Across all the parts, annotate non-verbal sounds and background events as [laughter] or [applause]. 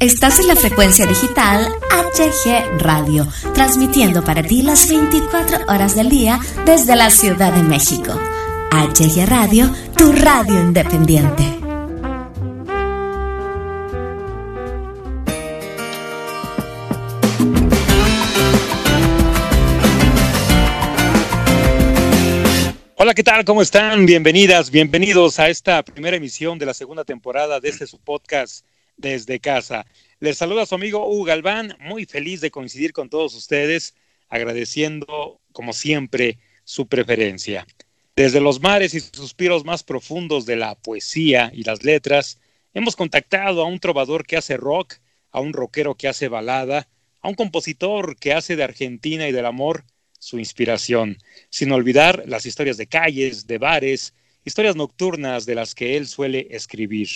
Estás en la frecuencia digital HG Radio, transmitiendo para ti las 24 horas del día desde la Ciudad de México. HG Radio, tu radio independiente. Hola, ¿qué tal? ¿Cómo están? Bienvenidas, bienvenidos a esta primera emisión de la segunda temporada de este su podcast desde casa. Les saluda su amigo Hugo Galván, muy feliz de coincidir con todos ustedes, agradeciendo, como siempre, su preferencia. Desde los mares y suspiros más profundos de la poesía y las letras, hemos contactado a un trovador que hace rock, a un rockero que hace balada, a un compositor que hace de Argentina y del amor su inspiración, sin olvidar las historias de calles, de bares, historias nocturnas de las que él suele escribir.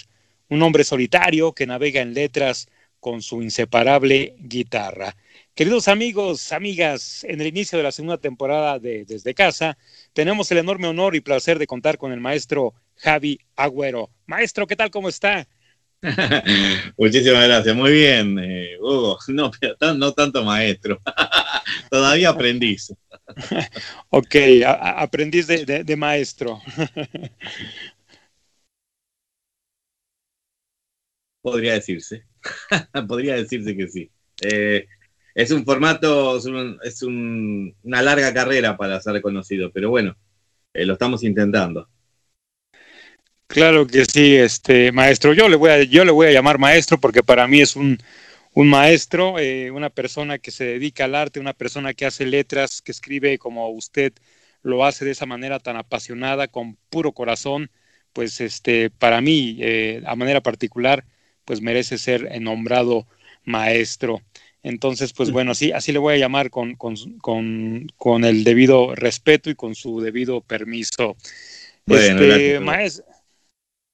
Un hombre solitario que navega en letras con su inseparable guitarra. Queridos amigos, amigas, en el inicio de la segunda temporada de Desde Casa, tenemos el enorme honor y placer de contar con el maestro Javi Agüero. Maestro, ¿qué tal? ¿Cómo está? [laughs] Muchísimas gracias, muy bien, eh, Hugo. [laughs] No, no tanto maestro, [laughs] todavía aprendiz. ok, aprendiz de, maestro. Podría decirse, [laughs] podría decirse que sí. Eh, es un formato, es, una larga carrera para ser reconocido, pero bueno, eh, lo estamos intentando. Claro que sí, este maestro. Yo le voy a, yo le voy a llamar maestro porque para mí es un, maestro, eh, una persona que se dedica al arte, una persona que hace letras, que escribe como usted lo hace de esa manera tan apasionada, con puro corazón. Pues este, para mí, eh, a manera particular, pues merece ser nombrado maestro. Entonces, pues bueno, así, así le voy a llamar con, con, con, el debido respeto y con su debido permiso. este, maestro,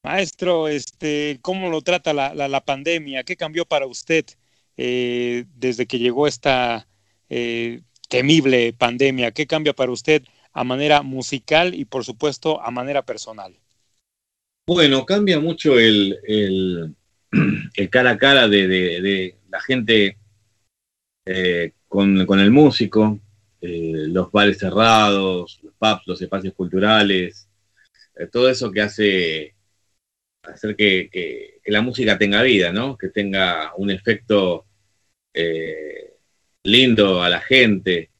Maestro, este, ¿cómo lo trata la, la, pandemia? ¿Qué cambió para usted eh, desde que llegó esta eh, temible pandemia? ¿Qué cambia para usted a manera musical y, por supuesto, a manera personal? Bueno, cambia mucho el, el, [clears throat] cara a cara de, la gente eh, con, con, el músico, los bares cerrados, los pubs, los espacios culturales, todo eso que hace hacer que, la música tenga vida, ¿no? Que tenga un efecto eh, lindo a la gente,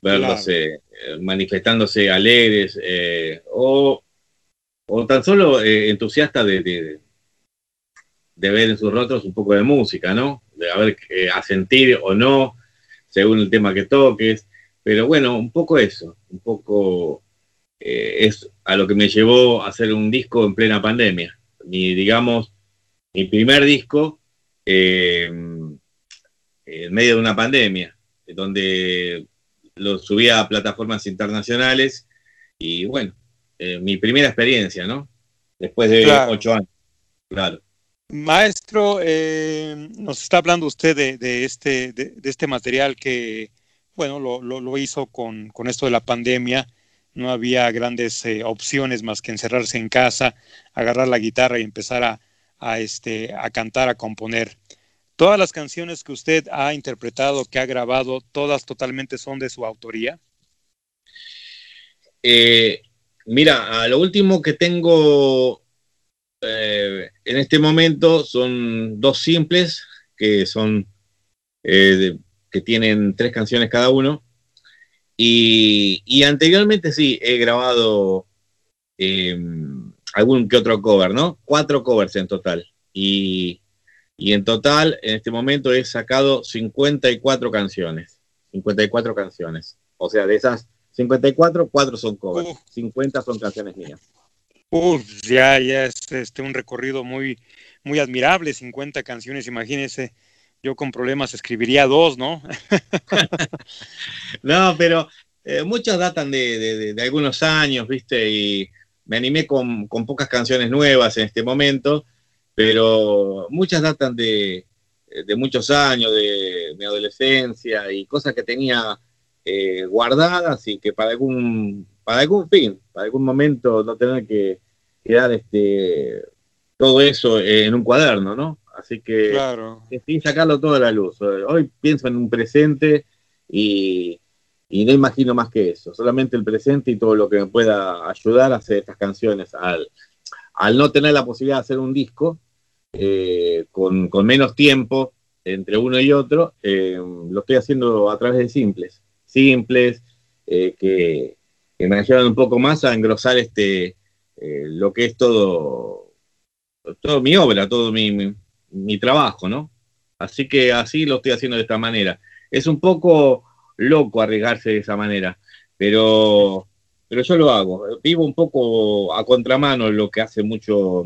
verlos eh, manifestándose alegres eh, o, tan solo entusiastas de, de, ver en sus rostros un poco de música, ¿no? De a ver a sentir o no, según el tema que toques. Pero bueno, un poco eso, un poco es a lo que me llevó a hacer un disco en plena pandemia mi, digamos, mi primer disco eh, en medio de una pandemia, donde lo subía a plataformas internacionales y bueno, eh, mi primera experiencia, ¿no? Después de ocho años, claro. Maestro, eh, nos está hablando usted de, este, este material que, bueno, lo, hizo con, esto de la pandemia no había grandes eh, opciones más que encerrarse en casa, agarrar la guitarra y empezar a, este, a cantar, a componer. Todas las canciones que usted ha interpretado, que ha grabado, todas totalmente son de su autoría. Eh, mira, a lo último que tengo eh, en este momento son dos simples que son que tienen tres canciones cada uno y, anteriormente sí, he grabado em, algún que otro cover, ¿no? Cuatro covers en total. Y, en total, en este momento he sacado 54 canciones. 54 canciones. O sea, de esas 54, cuatro son covers. 50 son canciones mías. Uf, ya, ya es este, un recorrido muy, muy admirable, 50 canciones, imagínese yo con problemas escribiría dos, ¿no? [laughs] no, pero eh, muchos datan de, algunos años, ¿viste? Y me animé con, pocas canciones nuevas en este momento, pero muchas datan de, muchos años, de mi adolescencia y cosas que tenía eh, guardadas y que para algún, para algún fin, para algún momento no tener que quedar este, todo eso en un cuaderno, ¿no? Así que claro. sin sacarlo todo a la luz. Hoy pienso en un presente y, no imagino más que eso. Solamente el presente y todo lo que me pueda ayudar a hacer estas canciones. Al, al no tener la posibilidad de hacer un disco eh, con, menos tiempo entre uno y otro, eh, lo estoy haciendo a través de simples. Simples, eh, que, me ayudan un poco más a engrosar este, lo que es todo, todo mi obra, todo mi, mi, trabajo, ¿no? Así que así lo estoy haciendo de esta manera. Es un poco loco arriesgarse de esa manera, pero, pero yo lo hago. Vivo un poco a contramano lo que hace mucho,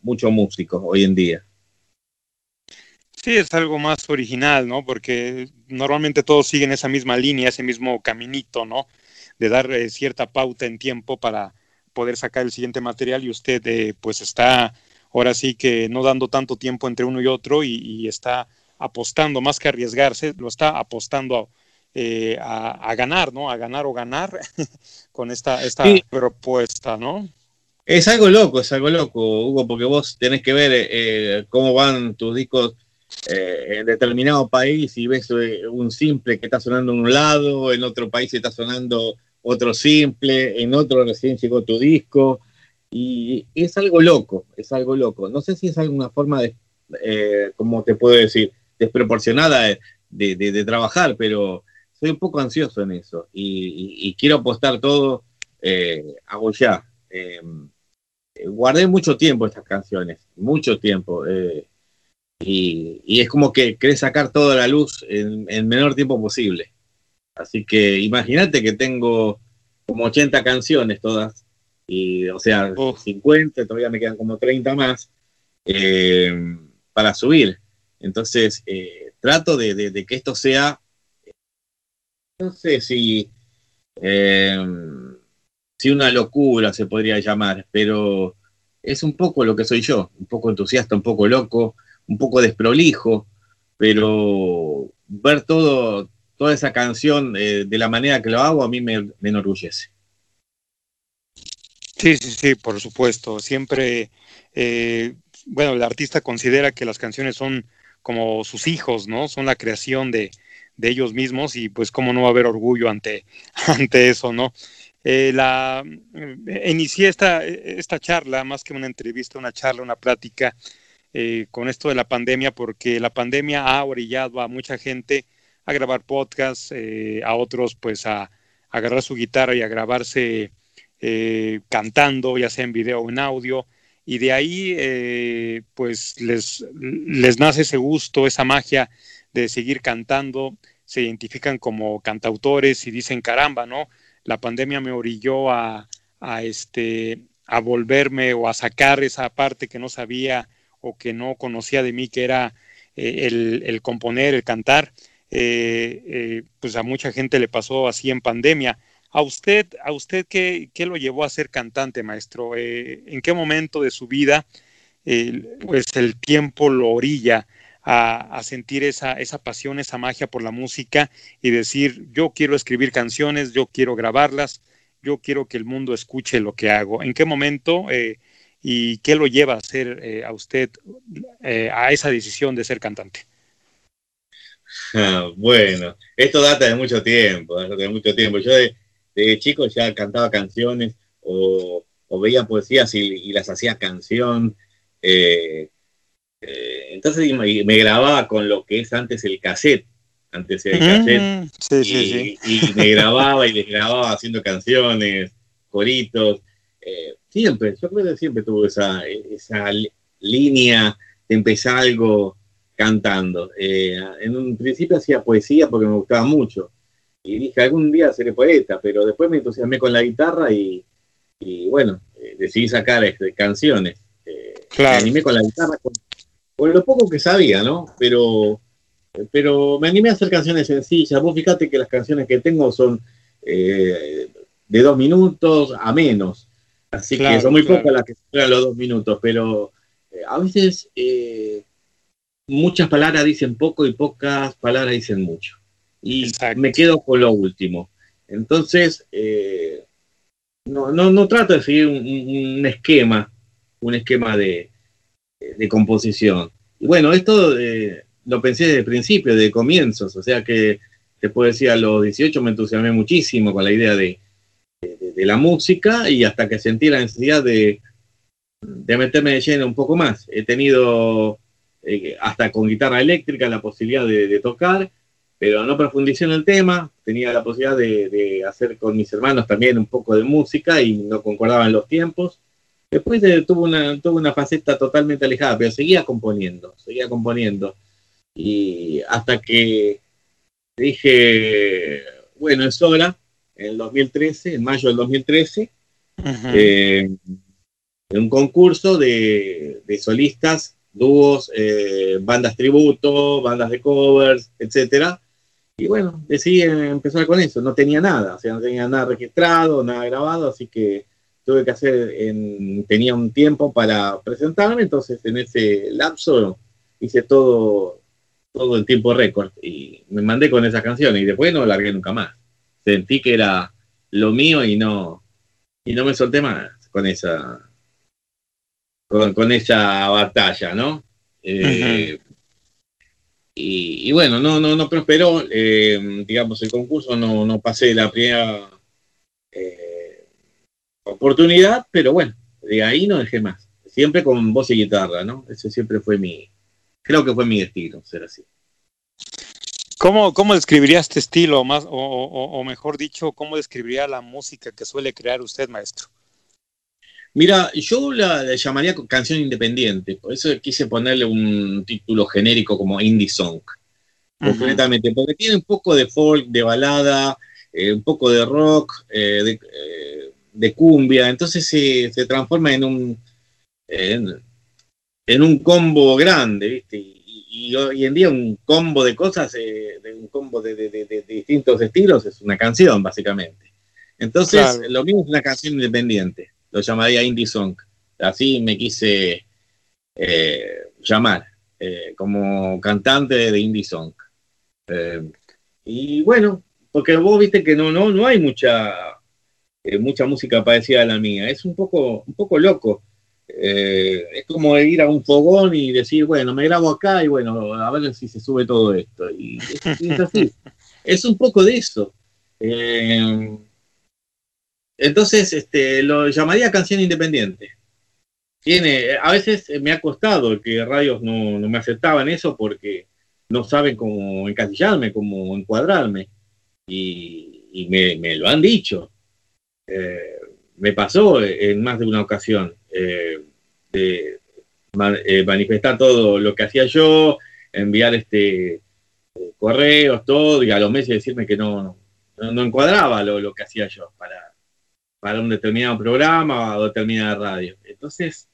mucho músico hoy en día. Sí, es algo más original, ¿no? Porque normalmente todos siguen esa misma línea, ese mismo caminito, ¿no? De dar eh, cierta pauta en tiempo para poder sacar el siguiente material y usted eh, pues está ahora sí que no dando tanto tiempo entre uno y otro y, está apostando más que arriesgarse, lo está apostando eh, a, ganar, ¿no? A ganar o ganar [laughs] con esta, esta propuesta, ¿no? Es algo loco, es algo loco, Hugo, porque vos tenés que ver eh, cómo van tus discos eh, en determinado país y ves un simple que está sonando en un lado, en otro país está sonando otro simple, en otro recién llegó tu disco. Y es algo loco, es algo loco. No sé si es alguna forma de, eh, como te puedo decir, desproporcionada de, trabajar, pero soy un poco ansioso en eso y, quiero apostar todo, eh, hago ya. Em, guardé mucho tiempo estas canciones, mucho tiempo. Eh, y, es como que querés sacar toda la luz en el menor tiempo posible. Así que imagínate que tengo como 80 canciones todas y, o sea, 50, todavía me quedan como 30 más eh, para subir. Entonces, eh, trato de, que esto sea, no sé si, eh, si una locura se podría llamar, pero es un poco lo que soy yo, un poco entusiasta, un poco loco, un poco desprolijo, pero ver todo, toda esa canción de la manera que lo hago a mí me enorgullece. Sí, sí, sí, por supuesto. Siempre, eh, bueno, el artista considera que las canciones son como sus hijos, ¿no? Son la creación de, de ellos mismos y pues cómo no va a haber orgullo ante, [laughs] ante eso, ¿no? Eh, la, eh, inicié esta, esta charla, más que una entrevista, una charla, una plática con esto de la pandemia, porque la pandemia ha orillado a mucha gente a grabar podcasts, a otros pues a, agarrar su guitarra y a grabarse eh, cantando, ya sea en video o en audio, y de ahí eh, pues les, les nace ese gusto, esa magia de seguir cantando, se identifican como cantautores y dicen caramba, ¿no? La pandemia me orilló a, a, este, a volverme o a sacar esa parte que no sabía o que no conocía de mí, que era eh, el, componer, el cantar. Pues a mucha gente le pasó así en pandemia. ¿A usted, a usted qué, qué lo llevó a ser cantante, maestro? Eh, ¿En qué momento de su vida pues el tiempo lo orilla a, sentir esa, esa pasión, esa magia por la música y decir, yo quiero escribir canciones, yo quiero grabarlas, yo quiero que el mundo escuche lo que hago? ¿En qué momento eh, y qué lo lleva a hacer eh, a usted a esa decisión de ser cantante? [laughs] Ah, bueno, esto data de mucho tiempo, de mucho tiempo. Yo de, de chico ya cantaba canciones o, veía poesías y, las hacía canción. Eh, eh, entonces me, grababa con lo que es antes el cassette, antes el cassette, y, me grababa y les grababa haciendo canciones, coritos. Eh, siempre, yo creo que siempre tuve esa, esa línea de empezar algo cantando. en un principio hacía poesía porque me gustaba mucho y dije, algún día seré poeta, pero después me entusiasmé con la guitarra y, bueno, eh, decidí sacar este, canciones. Eh, me animé con la guitarra, con, lo poco que sabía, ¿no? Pero, pero me animé a hacer canciones sencillas. Vos fíjate que las canciones que tengo son eh, de dos minutos a menos. Así que son muy pocas las que superan los dos minutos, pero a veces muchas palabras dicen poco y pocas palabras dicen mucho y me quedo con lo último. Entonces, eh, no, no, no, trato de seguir un, esquema, un esquema de, composición. y bueno, esto eh, lo pensé desde el principio, de comienzos, o sea que te puedo decir, a los 18 me entusiasmé muchísimo con la idea de, de, la música y hasta que sentí la necesidad de, de meterme de lleno un poco más. He tenido eh, hasta con guitarra eléctrica la posibilidad de, tocar, pero no profundicé en el tema. Tenía la posibilidad de, hacer con mis hermanos también un poco de música y no concordaban los tiempos. Después tuve, una, tuve una faceta totalmente alejada, pero seguía componiendo, seguía componiendo. Y hasta que dije, bueno, es hora, en el 2013, en mayo del 2013, eh, en un concurso de, solistas, dúos, eh, bandas tributo, bandas de covers, etcétera. Y bueno, decidí empezar con eso. No tenía nada, o sea, no tenía nada registrado, nada grabado, así que tuve que hacer, en, tenía un tiempo para presentarme, entonces en ese lapso hice todo, todo el tiempo récord y me mandé con esa canción y después no largué nunca más. Sentí que era lo mío y no, y no me solté más con esa, con, esa batalla, ¿no? Eh, y, bueno, no, no, no prosperó, eh, digamos, el concurso, no, no pasé la primera eh, oportunidad, pero bueno, de ahí no dejé más. Siempre con voz y guitarra, ¿no? Ese siempre fue mi, creo que fue mi destino ser así. ¿Cómo, cómo describiría este estilo, más, o, mejor dicho, cómo describiría la música que suele crear usted, maestro? Mira, yo la, llamaría canción independiente, por eso quise ponerle un título genérico como indie song, completamente, porque tiene un poco de folk, de balada, eh, un poco de rock, eh, eh, de, cumbia, entonces se, se transforma en un, en un combo grande, ¿viste? Y, hoy en día un combo de cosas, eh, de un combo de, distintos estilos, es una canción, básicamente. Entonces, lo mismo es una canción independiente, lo llamaría indie song. Así me quise eh, llamar, eh, como cantante de indie song. y bueno, porque vos viste que no, no, no hay mucha, mucha música parecida a la mía, es un poco, un poco loco eh, es como ir a un fogón y decir, bueno, me grabo acá y bueno, a ver si se sube todo esto. Y es, así. [laughs] es un poco de eso. Entonces, este, lo llamaría canción independiente. Tiene, a veces me ha costado que radios no, me aceptaban eso porque no saben cómo encasillarme, cómo encuadrarme. Y, me, lo han dicho. Eh, me pasó en más de una ocasión eh, de eh, manifestar todo lo que hacía yo, enviar este correos, todo, y a los meses decirme que no, no, encuadraba lo, que hacía yo para, para un determinado programa o determinada radio. Entonces,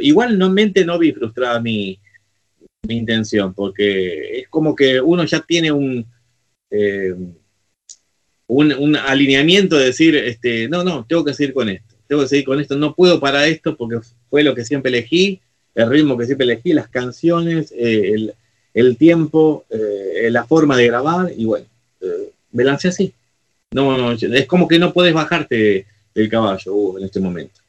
igualmente no vi frustrada mi, mi intención, porque es como que uno ya tiene un, un, un, alineamiento de decir, este, no, no, tengo que seguir con esto tengo que seguir con esto, no puedo parar esto porque fue lo que siempre elegí, el ritmo que siempre elegí, las canciones, eh, el, tiempo, eh, la forma de grabar, y bueno, eh, me lancé así. No, es como que no puedes bajarte del caballo uh, en este momento.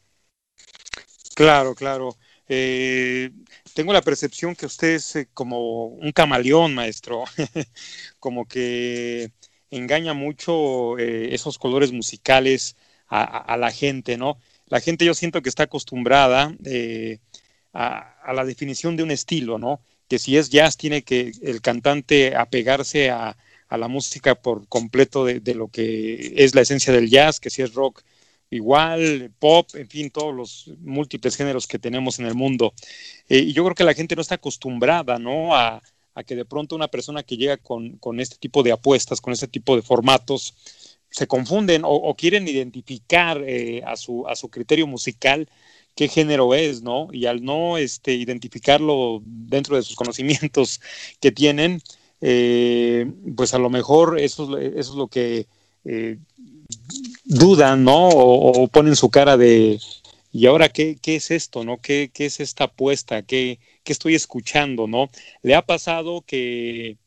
Claro, claro. tengo la percepción que usted es como un camaleón, maestro, [laughs] como que engaña mucho esos colores musicales a, la gente, ¿no? La gente yo siento que está acostumbrada eh, a, la definición de un estilo, ¿no? Que si es jazz tiene que el cantante apegarse a, la música por completo de, lo que es la esencia del jazz, que si es rock igual, pop, en fin, todos los múltiples géneros que tenemos en el mundo. Eh, y yo creo que la gente no está acostumbrada, ¿no? A, que de pronto una persona que llega con, con, este tipo de apuestas, con este tipo de formatos, se confunden o, quieren identificar eh, a, su, a su criterio musical qué género es, ¿no? Y al no este, identificarlo dentro de sus conocimientos que tienen, eh, pues a lo mejor eso, es lo que eh, dudan, ¿no? O, ponen su cara de, ¿y ahora qué, qué es esto, ¿no? ¿Qué, qué es esta apuesta? ¿Qué, ¿Qué, estoy escuchando, ¿no? ¿Le ha pasado que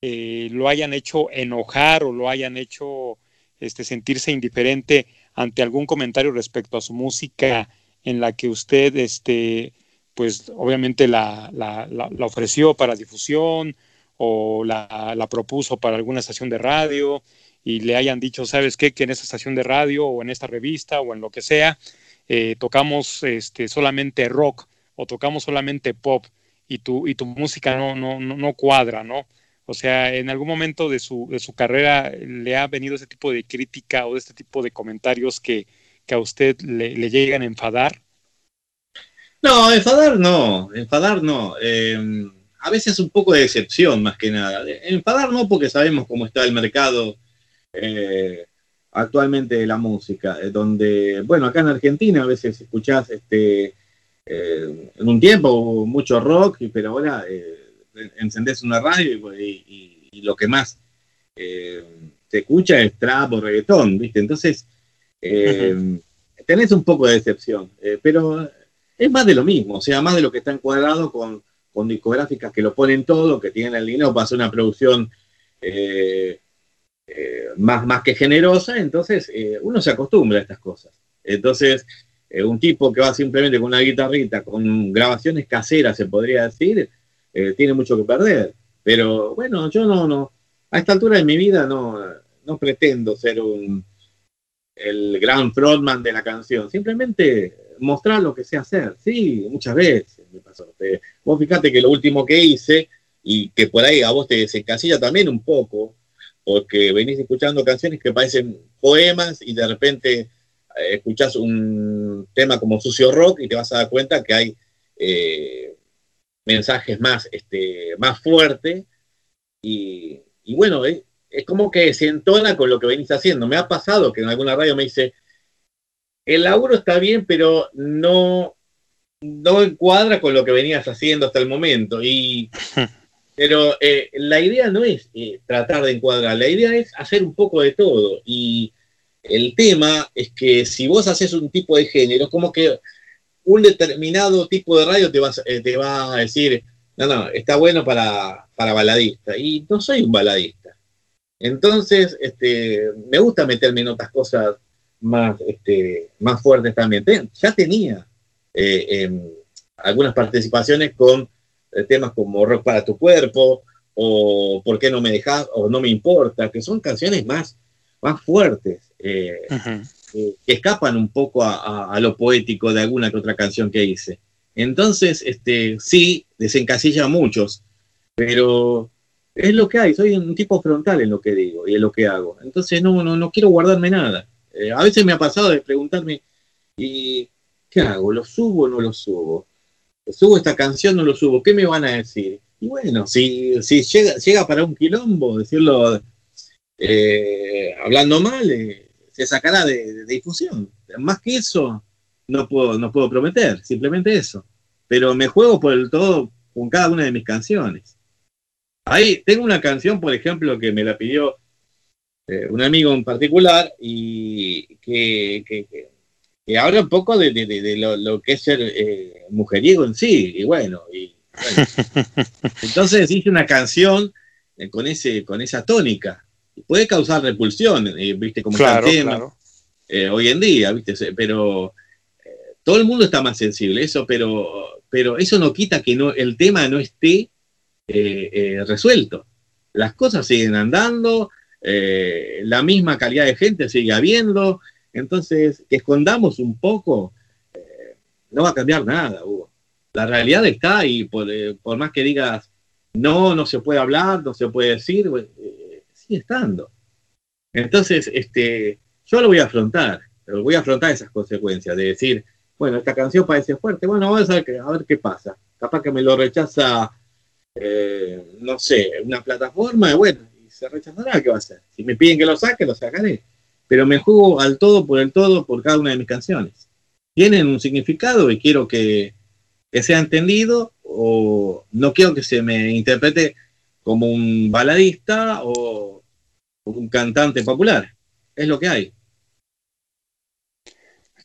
lo hayan hecho enojar o lo hayan hecho este, sentirse indiferente ante algún comentario respecto a su música en la que usted este, pues obviamente la, ofreció para difusión o la, propuso para alguna estación de radio y le hayan dicho, ¿sabes qué? Que en esta estación de radio o en esta revista o en lo que sea, eh, tocamos este, solamente rock o tocamos solamente pop y tu, y tu música no, no, no, cuadra, ¿no? O sea, en algún momento de su, de su carrera le ha venido ese tipo de crítica o de este tipo de comentarios que, que a usted le, le llegan a enfadar. No, enfadar no, enfadar no. Em, a veces un poco de decepción más que nada. Enfadar no porque sabemos cómo está el mercado eh, actualmente de la música, eh, donde, bueno, acá en Argentina a veces escuchás este, eh, en un tiempo mucho rock, pero ahora encendés una radio y, lo que más se escucha es trap o reggaetón, ¿viste? Entonces, tenés un poco de decepción, pero es más de lo mismo, o sea, más de lo que está encuadrado con, discográficas que lo ponen todo, que tienen el dinero para hacer una producción eh, eh, más, más que generosa, entonces eh, uno se acostumbra a estas cosas. Entonces, un tipo que va simplemente con una guitarrita, con grabaciones caseras, se podría decir, tiene mucho que perder. Pero bueno, yo no, no, a esta altura de mi vida no, no pretendo ser un, el gran frontman de la canción, simplemente mostrar lo que sé hacer. Sí, muchas veces me pasó. vos fíjate que lo último que hice, y que por ahí a vos te desencasilla también un poco, porque venís escuchando canciones que parecen poemas y de repente eh, escuchás un tema como Sucio Rock y te vas a dar cuenta que hay eh, mensajes más, este, más fuertes. Y, bueno, es como que se entona con lo que venís haciendo. Me ha pasado que en alguna radio me dice, el laburo está bien, pero no, no encuadra con lo que venías haciendo hasta el momento. Y, [laughs] pero eh, la idea no es eh, tratar de encuadrar, la idea es hacer un poco de todo. Y el tema es que si vos haces un tipo de género, como que un determinado tipo de radio te va, eh, te va a decir, no, no, está bueno para, para baladista. Y no soy un baladista. Entonces, este, me gusta meterme en otras cosas más, este, más fuertes también. ya tenía eh, em, algunas participaciones con eh, temas como Rock para tu cuerpo o ¿Por qué no me dejas? o No me importa, que son canciones más, más fuertes, eh, que escapan un poco a, lo poético de alguna que otra canción que hice. Entonces, este, sí, desencasilla a muchos, pero es lo que hay, soy un tipo frontal en lo que digo y en lo que hago. Entonces no, no, no quiero guardarme nada. Eh, a veces me ha pasado de preguntarme, ¿y qué hago? ¿Lo subo o no lo subo? ¿Subo esta canción o no lo subo? ¿Qué me van a decir? Y bueno, si, si llega, llega para un quilombo, decirlo eh, hablando mal, eh, se sacará de, difusión. Más que eso, no puedo, no puedo prometer, simplemente eso. Pero me juego por el todo con cada una de mis canciones. Ahí tengo una canción, por ejemplo, que me la pidió eh, un amigo en particular, y que, que, habla un poco de, lo, que es ser eh, mujeriego en sí, y bueno, y, [laughs] entonces hice una canción eh, con, ese, con esa tónica. Puede causar repulsión, viste, como claro, hoy en día, viste, pero todo el mundo está más sensible, eso, pero, pero eso no quita que no, el tema no esté resuelto. Las cosas siguen andando, eh, la misma calidad de gente sigue habiendo, entonces que escondamos un poco, eh, no va a cambiar nada, Hugo. La realidad está y por, eh, por, más que digas, no, no se puede hablar, no se puede decir, sigue estando. Entonces, este, yo lo voy a afrontar, voy a afrontar esas consecuencias de decir, bueno, esta canción parece fuerte, bueno, vamos a ver, a ver qué pasa. Capaz que me lo rechaza, no sé, una plataforma, bueno, se rechazará, ¿qué va a hacer? Si me piden que lo saque, lo sacaré. Pero me juego al todo por el todo por cada una de mis canciones. Tienen un significado y quiero que, sea entendido o no quiero que se me interprete como un baladista o un cantante popular. Es lo que hay.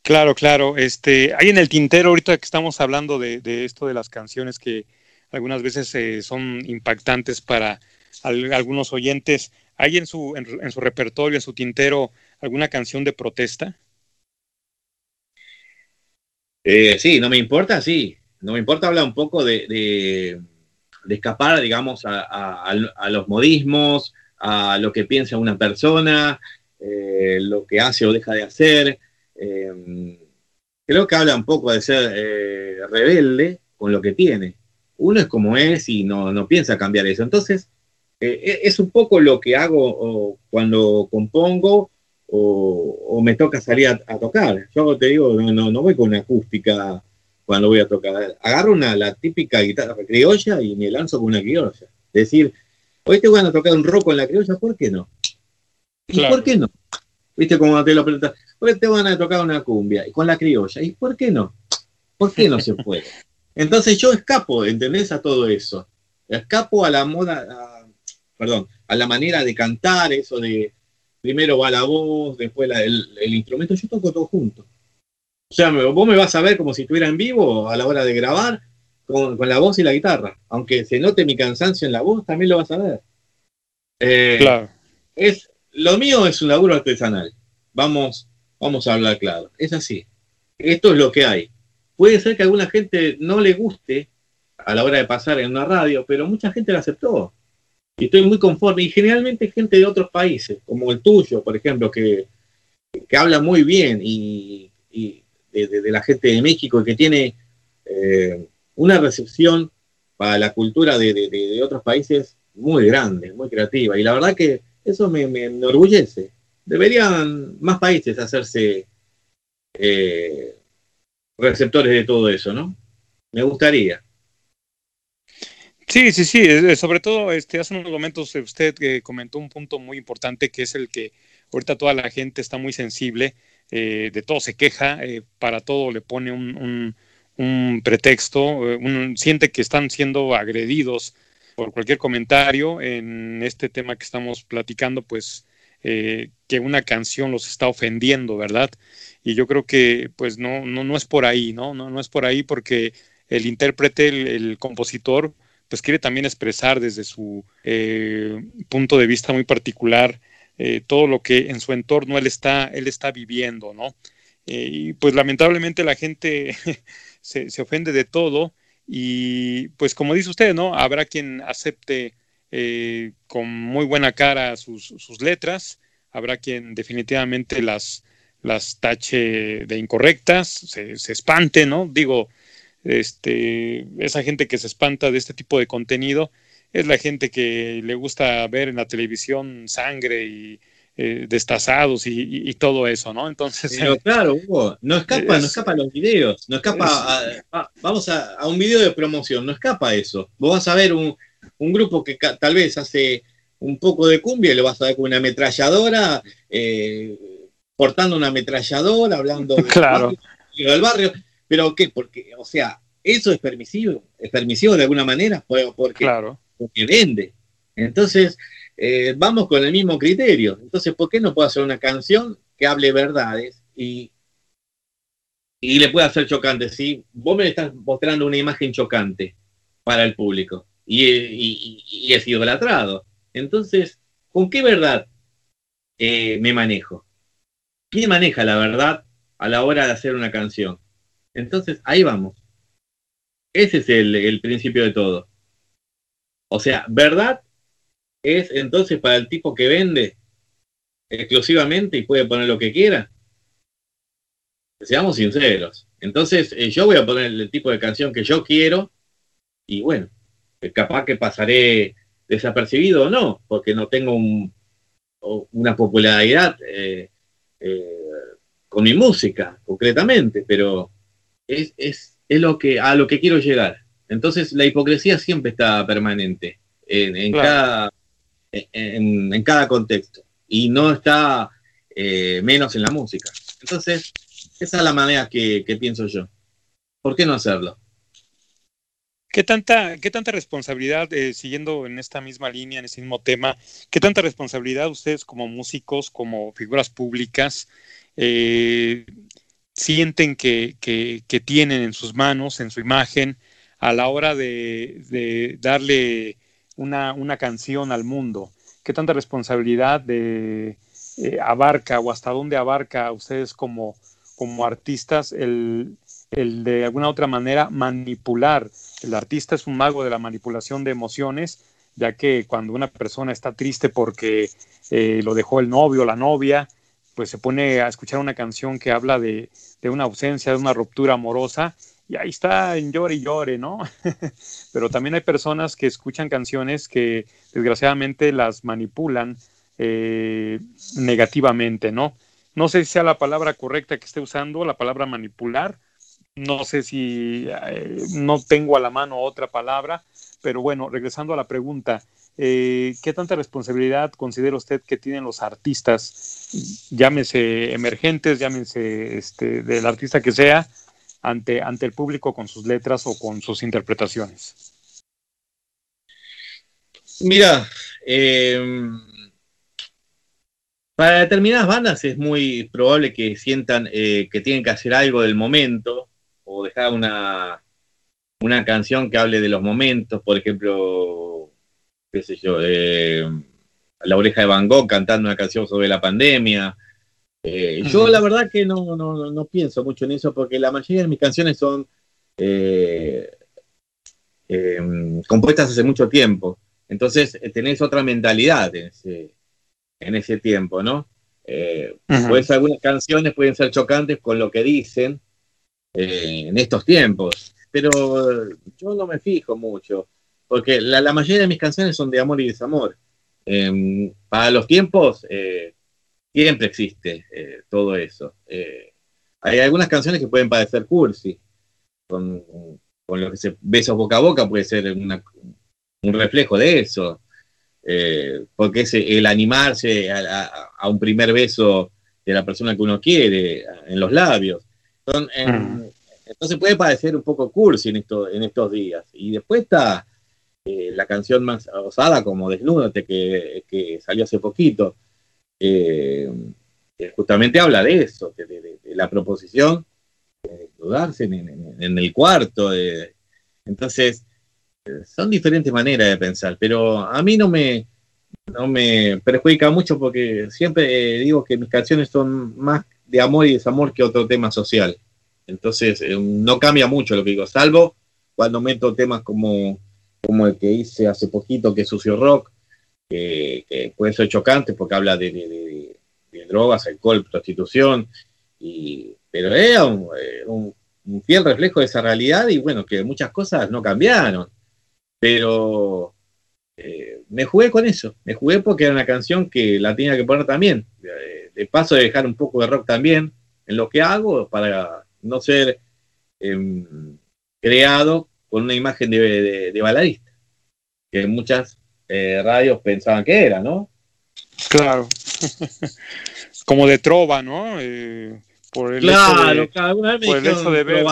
Claro, claro. Este, hay en el tintero, ahorita que estamos hablando de, esto de las canciones que algunas veces eh, son impactantes para algunos oyentes. ¿Hay en su, en, su repertorio, en su tintero, alguna canción de protesta? Eh, sí, no me importa, sí. no me importa hablar un poco de, escapar, digamos, a, los modismos, a lo que piensa una persona, eh, lo que hace o deja de hacer. Eh, creo que habla un poco de ser eh, rebelde con lo que tiene. Uno es como es y no, piensa cambiar eso. Entonces, e, es un poco lo que hago cuando compongo o, me toca salir a, tocar. Yo te digo, no, no voy con una acústica cuando voy a tocar. Agarro una, la típica guitarra criolla y me lanzo con una criolla. Es decir, hoy te van a tocar un rock con la criolla, ¿por qué no? ¿Y por qué no? ¿Viste cómo te lo preguntas? Hoy te van a tocar una cumbia y con la criolla. ¿Y por qué no? ¿Por qué no se puede? [laughs] Entonces yo escapo, ¿entendés? A todo eso. Escapo a la moda, perdón, a la manera de cantar, eso de primero va la voz, después el, el, instrumento. Yo toco todo junto. O sea, vos me vas a ver como si estuviera en vivo a la hora de grabar con, la voz y la guitarra. Aunque se note mi cansancio en la voz, también lo vas a ver. Eh, claro. Es, lo mío es un laburo artesanal. Vamos, vamos a hablar claro. Es así. Esto es lo que hay. Puede ser que a alguna gente no le guste a la hora de pasar en una radio, pero mucha gente la aceptó. Y estoy muy conforme. Y generalmente gente de otros países, como el tuyo, por ejemplo, que, que habla muy bien y de, la gente de México y que tiene eh, una recepción para la cultura de, otros países muy grande, muy creativa. Y la verdad que eso me, enorgullece. Deberían más países hacerse eh, receptores de todo eso, ¿no? Me gustaría. Sí, sí, sí, sobre todo este, hace unos momentos usted eh, comentó un punto muy importante que es el que ahorita toda la gente está muy sensible eh, de todo se queja, eh, para todo le pone un, pretexto, eh, siente que están siendo agredidos por cualquier comentario en este tema que estamos platicando, pues que una canción los está ofendiendo, ¿verdad? Y yo creo que pues no, no, no es por ahí, ¿no? ¿no? No es por ahí porque el intérprete, el, compositor, pues quiere también expresar desde su punto de vista muy particular eh, todo lo que en su entorno él está, él está viviendo, ¿no? Eh, y pues lamentablemente la gente [laughs] se, ofende de todo y pues como dice usted, ¿no? Habrá quien acepte eh, con muy buena cara sus, letras, habrá quien definitivamente las, las tache de incorrectas, se, se espante, ¿no? Digo, este, esa gente que se espanta de este tipo de contenido, es la gente que le gusta ver en la televisión sangre y eh, destazados y, todo eso, ¿no? Entonces. Pero claro, Hugo, no escapa, no escapa a los videos, no escapa a, vamos a, un video de promoción, no escapa eso. Vos vas a ver un, grupo que tal vez hace un poco de cumbia y lo vas a ver con una ametralladora, eh, portando una ametralladora, hablando [laughs] claro. del barrio. Pero ¿qué? Porque, o sea, eso es permisivo, es permisivo de alguna manera, porque claro que vende. Entonces, eh, vamos con el mismo criterio. Entonces, ¿por qué no puedo hacer una canción que hable verdades y, y le pueda hacer chocante? Si vos me estás mostrando una imagen chocante para el público y, y, y es idolatrado. Entonces, ¿con qué verdad eh, me manejo? ¿Quién maneja la verdad a la hora de hacer una canción? Entonces, ahí vamos. Ese es el principio de todo. O sea, verdad es entonces para el tipo que vende exclusivamente y puede poner lo que quiera. Seamos sinceros. Entonces, eh, yo voy a poner el tipo de canción que yo quiero y bueno, eh, capaz que pasaré desapercibido o no, porque no tengo una popularidad eh, con mi música, concretamente, pero es, es, es, lo que, a lo que quiero llegar. Entonces la hipocresía siempre está permanente en, cada, en, cada contexto y no está eh, menos en la música. Entonces, esa es la manera que, pienso yo. ¿Por qué no hacerlo? ¿Qué tanta, qué tanta responsabilidad, eh, siguiendo en esta misma línea, en ese mismo tema, qué tanta responsabilidad ustedes como músicos, como figuras públicas, eh, sienten que, tienen en sus manos, en su imagen, a la hora de, darle una, canción al mundo? ¿Qué tanta responsabilidad de, eh, abarca o hasta dónde abarca a ustedes como, como artistas el, el de alguna otra manera manipular. El artista es un mago de la manipulación de emociones, ya que cuando una persona está triste porque eh, lo dejó el novio o la novia, pues se pone a escuchar una canción que habla de, de una ausencia, de una ruptura amorosa, y ahí está en llore y llore, ¿no? [laughs] Pero también hay personas que escuchan canciones que desgraciadamente las manipulan eh, negativamente, ¿no? No sé si sea la palabra correcta que esté usando, la palabra manipular. No sé si eh, no tengo a la mano otra palabra, pero bueno, regresando a la pregunta, eh, ¿qué tanta responsabilidad considera usted que tienen los artistas, llámese emergentes, llámese este, del artista que sea, ante, ante el público con sus letras o con sus interpretaciones? Mira, eh, para determinadas bandas es muy probable que sientan eh, que tienen que hacer algo del momento o dejar una, una canción que hable de los momentos, por ejemplo, qué sé yo, eh, La oreja de Van Gogh cantando una canción sobre la pandemia. Eh, yo la verdad que no, no, no, pienso mucho en eso porque la mayoría de mis canciones son compuestas hace mucho tiempo. Entonces tenés otra mentalidad en ese, en ese tiempo, ¿no? Eh, pues algunas canciones pueden ser chocantes con lo que dicen eh, en estos tiempos, pero yo no me fijo mucho, porque la, mayoría de mis canciones son de amor y desamor. Em, para los tiempos eh, siempre existe todo eso. hay algunas canciones que pueden parecer cursi, con, con lo que se besos boca a boca puede ser un reflejo de eso. Eh, porque es el animarse a, un primer beso de la persona que uno quiere en los labios. Mm. Entonces puede parecer un poco cursi en, esto, en estos días. Y después está eh, la canción más osada como Desnúdate, que, que salió hace poquito. Eh, justamente habla de eso, de, la proposición, de dudarse en, el cuarto. entonces, son diferentes maneras de pensar, pero a mí no me, no me perjudica mucho porque siempre eh, digo que mis canciones son más de amor y desamor que otro tema social. Entonces, eh, no cambia mucho lo que digo, salvo cuando meto temas como, como el que hice hace poquito, que es Sucio Rock, que, puede ser chocante porque habla de, drogas, alcohol, prostitución, y, pero eh, un, un fiel reflejo de esa realidad y bueno, que muchas cosas no cambiaron. Pero eh, me jugué con eso, me jugué porque era una canción que la tenía que poner también, de, paso de dejar un poco de rock también en lo que hago para no ser em, creado con una imagen de, de, baladista, que muchas eh, radios pensaban que era, ¿no? Claro, [laughs] como de trova, ¿no? Eh, por el claro, hecho de, vez me por el hecho de ver,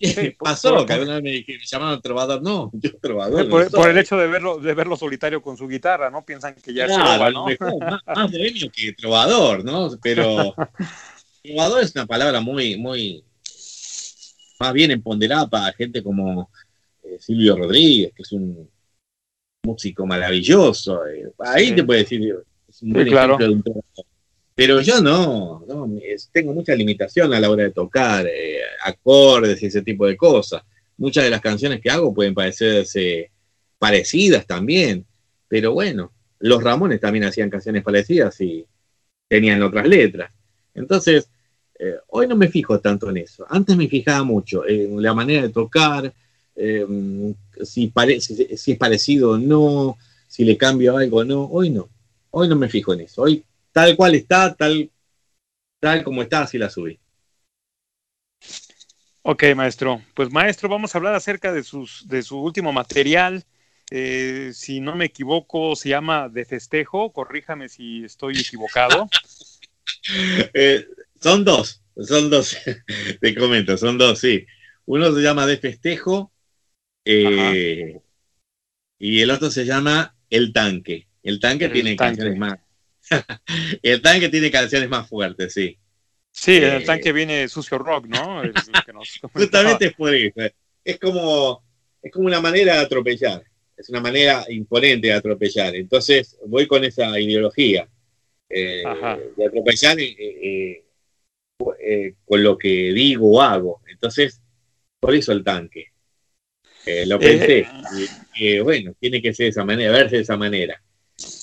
[laughs] pasó? que alguna vez me, llamaban trovador. No, [laughs] yo trovador. Por, el hecho de verlo, de verlo solitario con su guitarra, ¿no? Piensan que ya es trova, ¿no? más, más que trovador, ¿no? Pero trovador es una palabra muy, muy, más bien empoderada para gente como eh, Silvio Rodríguez, que es un músico maravilloso. Eh, ahí te puede decir, es un buen ejemplo de un trovador. Pero yo no, no tengo mucha limitación a la hora de tocar eh, acordes y ese tipo de cosas. Muchas de las canciones que hago pueden parecerse parecidas también, pero bueno, los Ramones también hacían canciones parecidas y tenían otras letras. Entonces, eh, hoy no me fijo tanto en eso. Antes me fijaba mucho en la manera de tocar, em, si, si es parecido o no, si le cambio algo o no. Hoy no. Hoy no me fijo en eso. Hoy tal cual está, tal, tal como está, así la subí. Ok, maestro. Pues maestro, vamos a hablar acerca de, sus, de su último material. Eh, si no me equivoco, se llama De Festejo. Corríjame si estoy equivocado. [laughs] Eh, son dos, son dos. [laughs] Te comento, son dos, sí. Uno se llama De Festejo eh, y el otro se llama El Tanque. El Tanque tiene canciones más, [laughs] el tanque tiene canciones más fuertes, sí. Sí, el eh, tanque viene sucio rock, ¿no? [laughs] justamente es por eso. Es como, es como una manera de atropellar. Es una manera imponente de atropellar. Entonces voy con esa ideología eh, de atropellar. Eh, eh, con lo que digo o hago. Entonces, por eso el tanque. Eh, lo pensé. Y, bueno, tiene que ser de esa manera, verse de esa manera.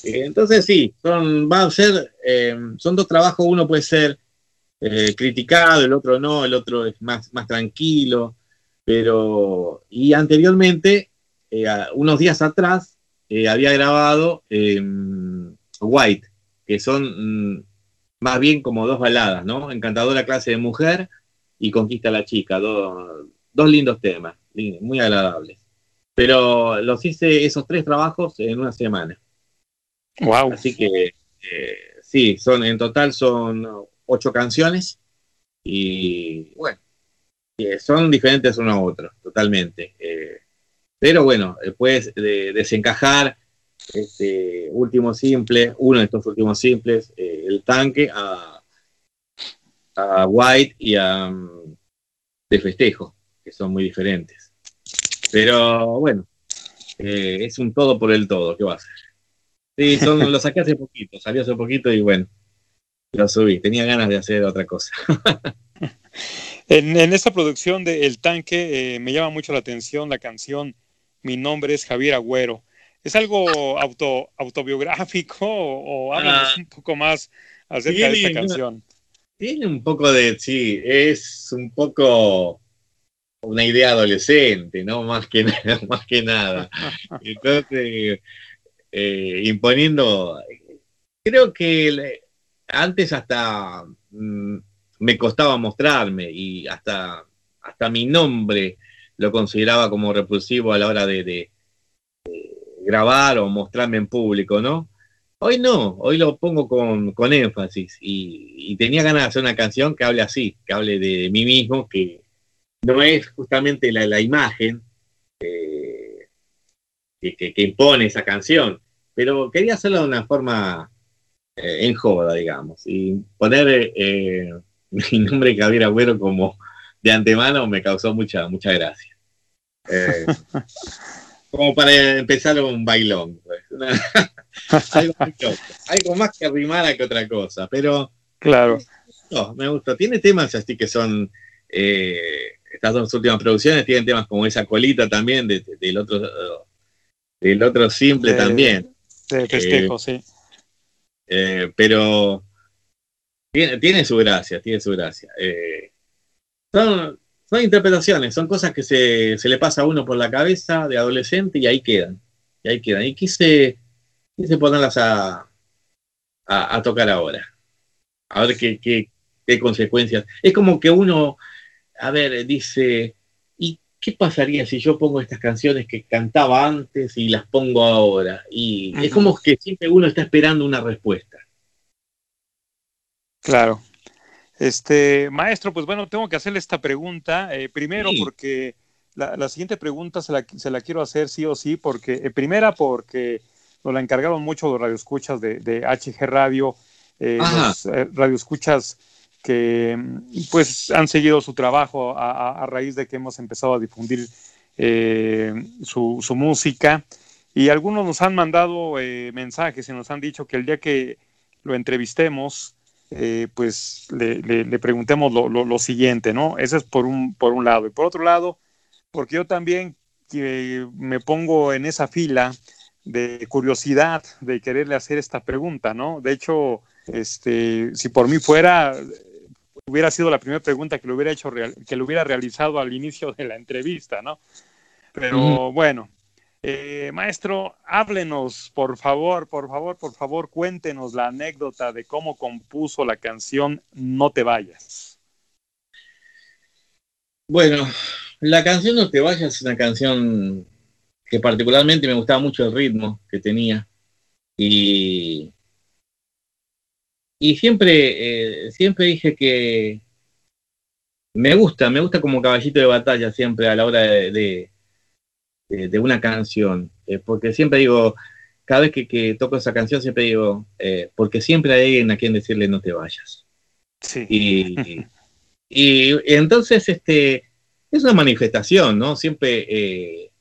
entonces sí, son, va a ser, son dos trabajos, uno puede ser criticado, el otro no, el otro es más, más tranquilo, pero, y anteriormente, unos días atrás, había grabado White, que son mm, más bien como dos baladas, ¿no? Encantadora clase de mujer y Conquista a la chica, dos lindos temas, muy agradables. Pero los hice esos tres trabajos en una semana. Wow. Así que eh, sí, son en total son ocho canciones y bueno, eh, son diferentes uno a otro, totalmente. Eh, pero bueno, después de desencajar este último simple, uno de estos últimos simples, eh, el tanque, a, a, White y a mm, De Festejo, que son muy diferentes. Pero bueno, eh, es un todo por el todo, ¿qué va a hacer? Sí, son, [laughs] lo saqué hace poquito, salió hace poquito y bueno, lo subí, tenía ganas de hacer otra cosa. [laughs] en, esta producción de El Tanque eh, me llama mucho la atención la canción Mi nombre es Javier Agüero. ¿Es algo auto, autobiográfico o, háblanos ah. un poco más acerca de esta canción? Tiene un poco de, sí, es un poco una idea adolescente, ¿no? Más que, [laughs] más que nada. Entonces, eh, imponiendo, creo que antes hasta mm, me costaba mostrarme y hasta, hasta mi nombre lo consideraba como repulsivo a la hora de grabar o mostrarme en público, ¿no? Hoy no, hoy lo pongo con, énfasis y, tenía ganas de hacer una canción que hable así, que hable de, mí mismo, que no es justamente la, imagen eh, que, impone esa canción, pero quería hacerlo de una forma eh, en joda, digamos, y poner eh, [laughs] mi nombre Javier Agüero como de antemano me causó mucha, mucha gracia. [laughs] como para empezar un bailón. Pues. [laughs] algo, más que rimara que otra cosa, pero... Claro. No, me gusta. Tiene temas así que son... Eh, estas dos últimas producciones tienen temas como esa colita también del otro del otro simple también. De festejo, eh, sí. Eh, pero tiene, tiene, su gracia, tiene su gracia. son, son interpretaciones, son cosas que se, le pasa a uno por la cabeza de adolescente y ahí quedan. Y ahí quedan. Y quise, quise ponerlas a, a, tocar ahora. A ver qué, qué, consecuencias. Es como que uno, a ver, dice, ¿y qué pasaría si yo pongo estas canciones que cantaba antes y las pongo ahora? Y es como que siempre uno está esperando una respuesta. Claro. Este, maestro, pues bueno, tengo que hacerle esta pregunta. Eh, primero, porque la, siguiente pregunta se la, se la, quiero hacer sí o sí, porque, eh, primera, porque nos la encargaron mucho los radioescuchas de, de HG Radio, eh, los radioescuchas que pues han seguido su trabajo a, raíz de que hemos empezado a difundir su, su, música. Y algunos nos han mandado mensajes y nos han dicho que el día que lo entrevistemos, eh, pues le, preguntemos lo, siguiente, ¿no? Ese es por un, por un lado. Y por otro lado, porque yo también me pongo en esa fila de curiosidad de quererle hacer esta pregunta, ¿no? De hecho, este, si por mí fuera, hubiera sido la primera pregunta que lo hubiera hecho, que lo hubiera realizado al inicio de la entrevista, ¿no? Pero bueno, eh, maestro, háblenos, por favor, por favor, por favor, cuéntenos la anécdota de cómo compuso la canción No te vayas. Bueno, la canción No te vayas es una canción que particularmente me gustaba mucho el ritmo que tenía y, y siempre, eh, siempre dije que me gusta, me gusta como caballito de batalla siempre a la hora de de, una canción, eh, porque siempre digo, cada vez que, toco esa canción, siempre digo, eh, porque siempre hay alguien a quien decirle no te vayas. Sí. Y, y, entonces, este, es una manifestación, ¿no? Siempre eh,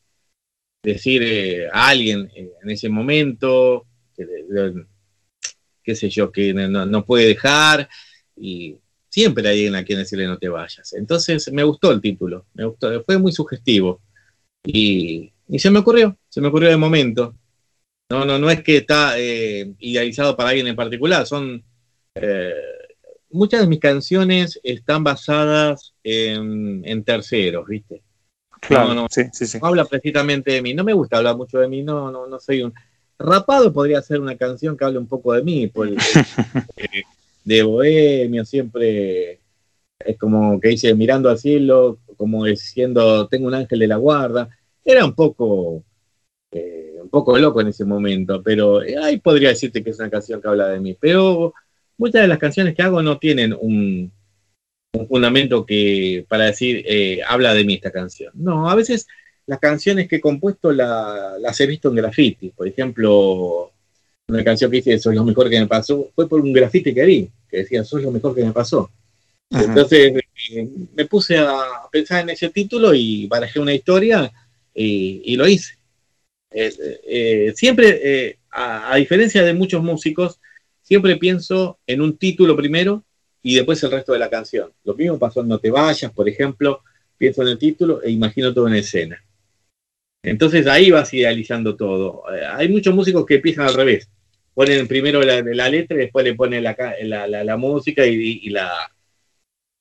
decir a alguien en ese momento, qué sé yo, que no, puede dejar, y siempre hay alguien a quien decirle no te vayas. Entonces me gustó el título, me gustó, fue muy sugestivo. Y, se me ocurrió, se me ocurrió de momento. No, no, no es que está eh, idealizado para alguien en particular, son eh, muchas de mis canciones están basadas en, terceros, ¿viste? Claro, no, sí, sí, sí. no habla precisamente de mí, no me gusta hablar mucho de mí, no, no, no soy un... Rapado podría ser una canción que hable un poco de mí, pues, [laughs] eh, de bohemio, siempre es como que dice mirando al cielo, como diciendo tengo un ángel de la guarda. Era un poco, eh, un poco loco en ese momento, pero ahí podría decirte que es una canción que habla de mí. Pero muchas de las canciones que hago no tienen un, fundamento que para decir eh, habla de mí esta canción. No, a veces las canciones que he compuesto las he visto en graffiti. Por ejemplo, una canción que dice Eso es lo mejor que me pasó fue por un graffiti que vi, que decía es lo mejor que me pasó. Entonces eh, me puse a pensar en ese título y barajé una historia y, lo hice. Eh, siempre, a diferencia de muchos músicos, siempre pienso en un título primero y después el resto de la canción. Lo mismo pasó en No te vayas, por ejemplo, pienso en el título e imagino todo en escena. Entonces ahí vas idealizando todo. Eh, hay muchos músicos que empiezan al revés. Ponen primero la, letra y después le ponen la, música y, la,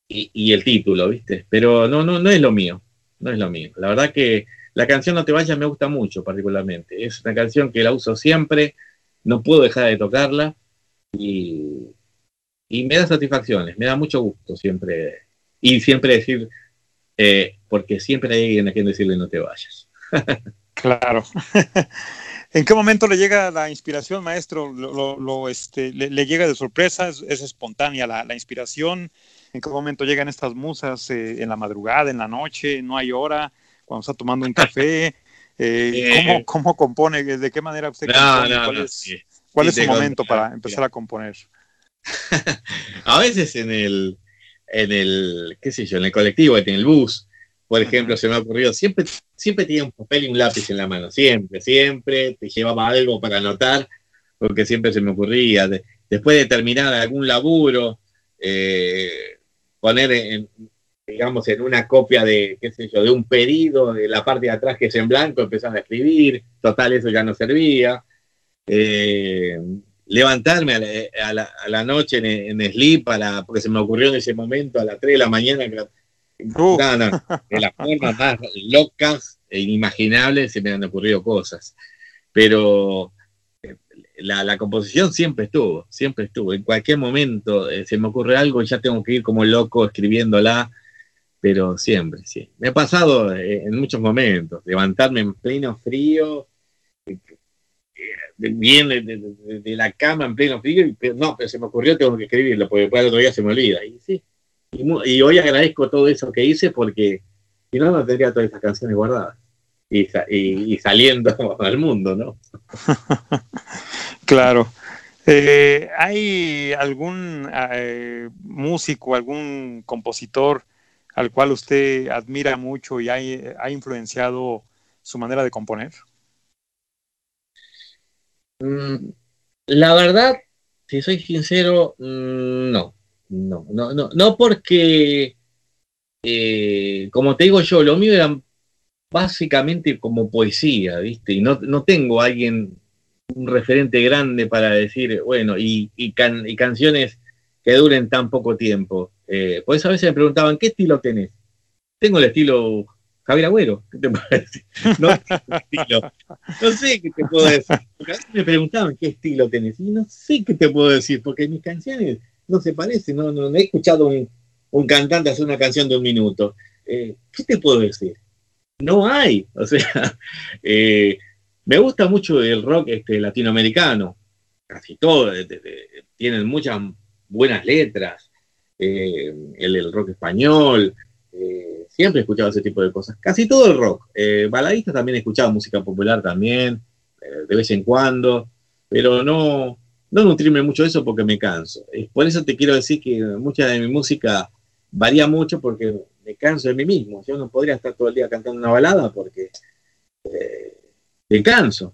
y, el título, ¿viste? Pero no, no, no es lo mío. No es lo mío. La verdad que la canción No te vayas me gusta mucho particularmente. Es una canción que la uso siempre, no puedo dejar de tocarla y, me da satisfacciones, me da mucho gusto siempre. Y siempre decir, eh, porque siempre hay alguien a quien decirle no te vayas. [laughs] claro. [laughs] ¿En qué momento le llega la inspiración, maestro? ¿Lo, este, le, llega de sorpresa? ¿Es, espontánea la, inspiración? ¿En qué momento llegan estas musas? Eh, ¿En la madrugada, en la noche? ¿No hay hora? ¿Cuando está tomando un café? Eh, ¿cómo, compone? ¿De qué manera usted compone? ¿Cuál es su momento para empezar a componer? [laughs] a veces en el, en el, qué sé yo, en el colectivo, en el bus, por ejemplo, se me ha ocurrido, siempre, siempre tenía un papel y un lápiz en la mano, siempre, siempre, te llevaba algo para anotar, porque siempre se me ocurría, después de terminar algún laburo, eh, poner en, digamos, en una copia de, qué sé yo, de un pedido, de la parte de atrás que es en blanco, empezar a escribir, total, eso ya no servía. Eh, levantarme a la, noche en, sleep para, porque se me ocurrió en ese momento a las 3 de la mañana. de las formas más locas e inimaginables se me han ocurrido cosas. Pero eh, la, composición siempre estuvo, siempre estuvo. En cualquier momento eh, se me ocurre algo y ya tengo que ir como loco escribiéndola, pero siempre, sí. Me ha pasado en muchos momentos, levantarme en pleno frío viene de, la cama en pleno frío, y, no, pero se me ocurrió, tengo que escribirlo, porque después el otro día se me olvida. Y sí, y, hoy agradezco todo eso que hice porque si no, no tendría todas esas canciones guardadas y, y, saliendo [laughs] al mundo, ¿no? [laughs] claro. Eh, ¿Hay algún eh, músico, algún compositor al cual usted admira mucho y ha influenciado su manera de componer? Mm, la verdad, si soy sincero, mm, no. No, no, no, no porque, eh, como te digo yo, lo mío era básicamente como poesía, ¿viste? Y no, no tengo alguien, un referente grande para decir, bueno, y, y, canciones que duren tan poco tiempo. Eh, pues a veces me preguntaban, ¿qué estilo tenés? Tengo el estilo Javier Agüero, ¿qué te decir? [laughs] No, no sé qué te puedo decir. A veces me preguntaban qué estilo tenés. Y no sé qué te puedo decir, porque mis canciones no se parecen. No, no, he escuchado un, un, cantante hacer una canción de un minuto. Eh, ¿Qué te puedo decir? No hay. O sea, [laughs] eh, me gusta mucho el rock este, latinoamericano. Casi todo. tienen muchas buenas letras. Eh, el, rock español. Siempre he escuchado ese tipo de cosas. Casi todo el rock. Eh, baladista también he escuchado música popular también, eh, de vez en cuando, pero no, no nutrirme mucho de eso porque me canso. por eso te quiero decir que mucha de mi música varía mucho porque me canso de mí mismo. Yo no podría estar todo el día cantando una balada porque eh, me canso.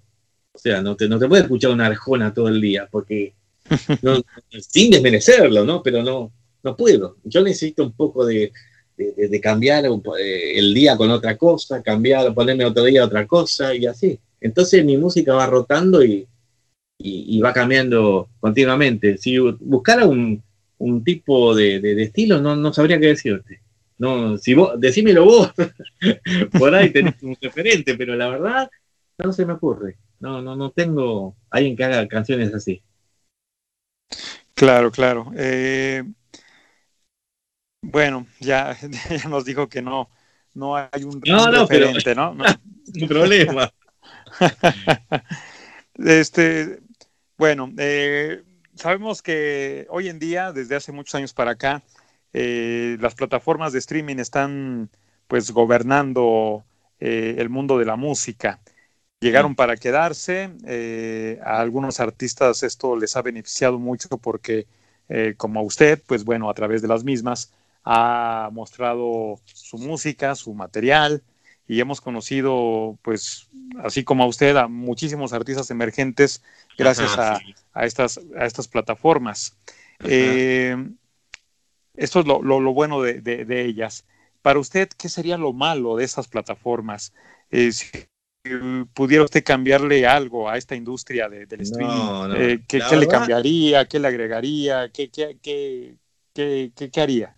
O sea, no te, no te puedes escuchar una arjona todo el día porque [laughs] sin desmerecerlo, ¿no? Pero no, no puedo. Yo necesito un poco de, cambiar eh, el día con otra cosa, cambiar, ponerme otro día otra cosa y así. Entonces mi música va rotando y, va cambiando continuamente. Si buscara un, tipo de, estilo, no, no sabría qué decirte. No, si vos, decímelo vos, [laughs] por ahí tenés un referente, pero la verdad no se me ocurre. No, no, no tengo alguien que haga canciones así. Claro, claro. Eh, bueno, ya, [laughs] nos dijo que no, no hay un, no, no, referente, ¿no? [laughs] ¿no? Un problema. [laughs] este, bueno, eh, sabemos que hoy en día, desde hace muchos años para acá, eh, las plataformas de streaming están pues gobernando eh, el mundo de la música. Llegaron para quedarse, eh, a algunos artistas esto les ha beneficiado mucho porque como a usted, pues bueno, a través de las mismas ha mostrado su música, su material y hemos conocido pues así como a usted a muchísimos artistas emergentes gracias a, estas, a estas plataformas. Esto es lo, bueno de, ellas. Para usted, ¿qué sería lo malo de esas plataformas? Eh, si pudiera usted cambiarle algo a esta industria del streaming, eh, ¿qué, le cambiaría? ¿Qué le agregaría? ¿Qué, qué, qué, qué haría?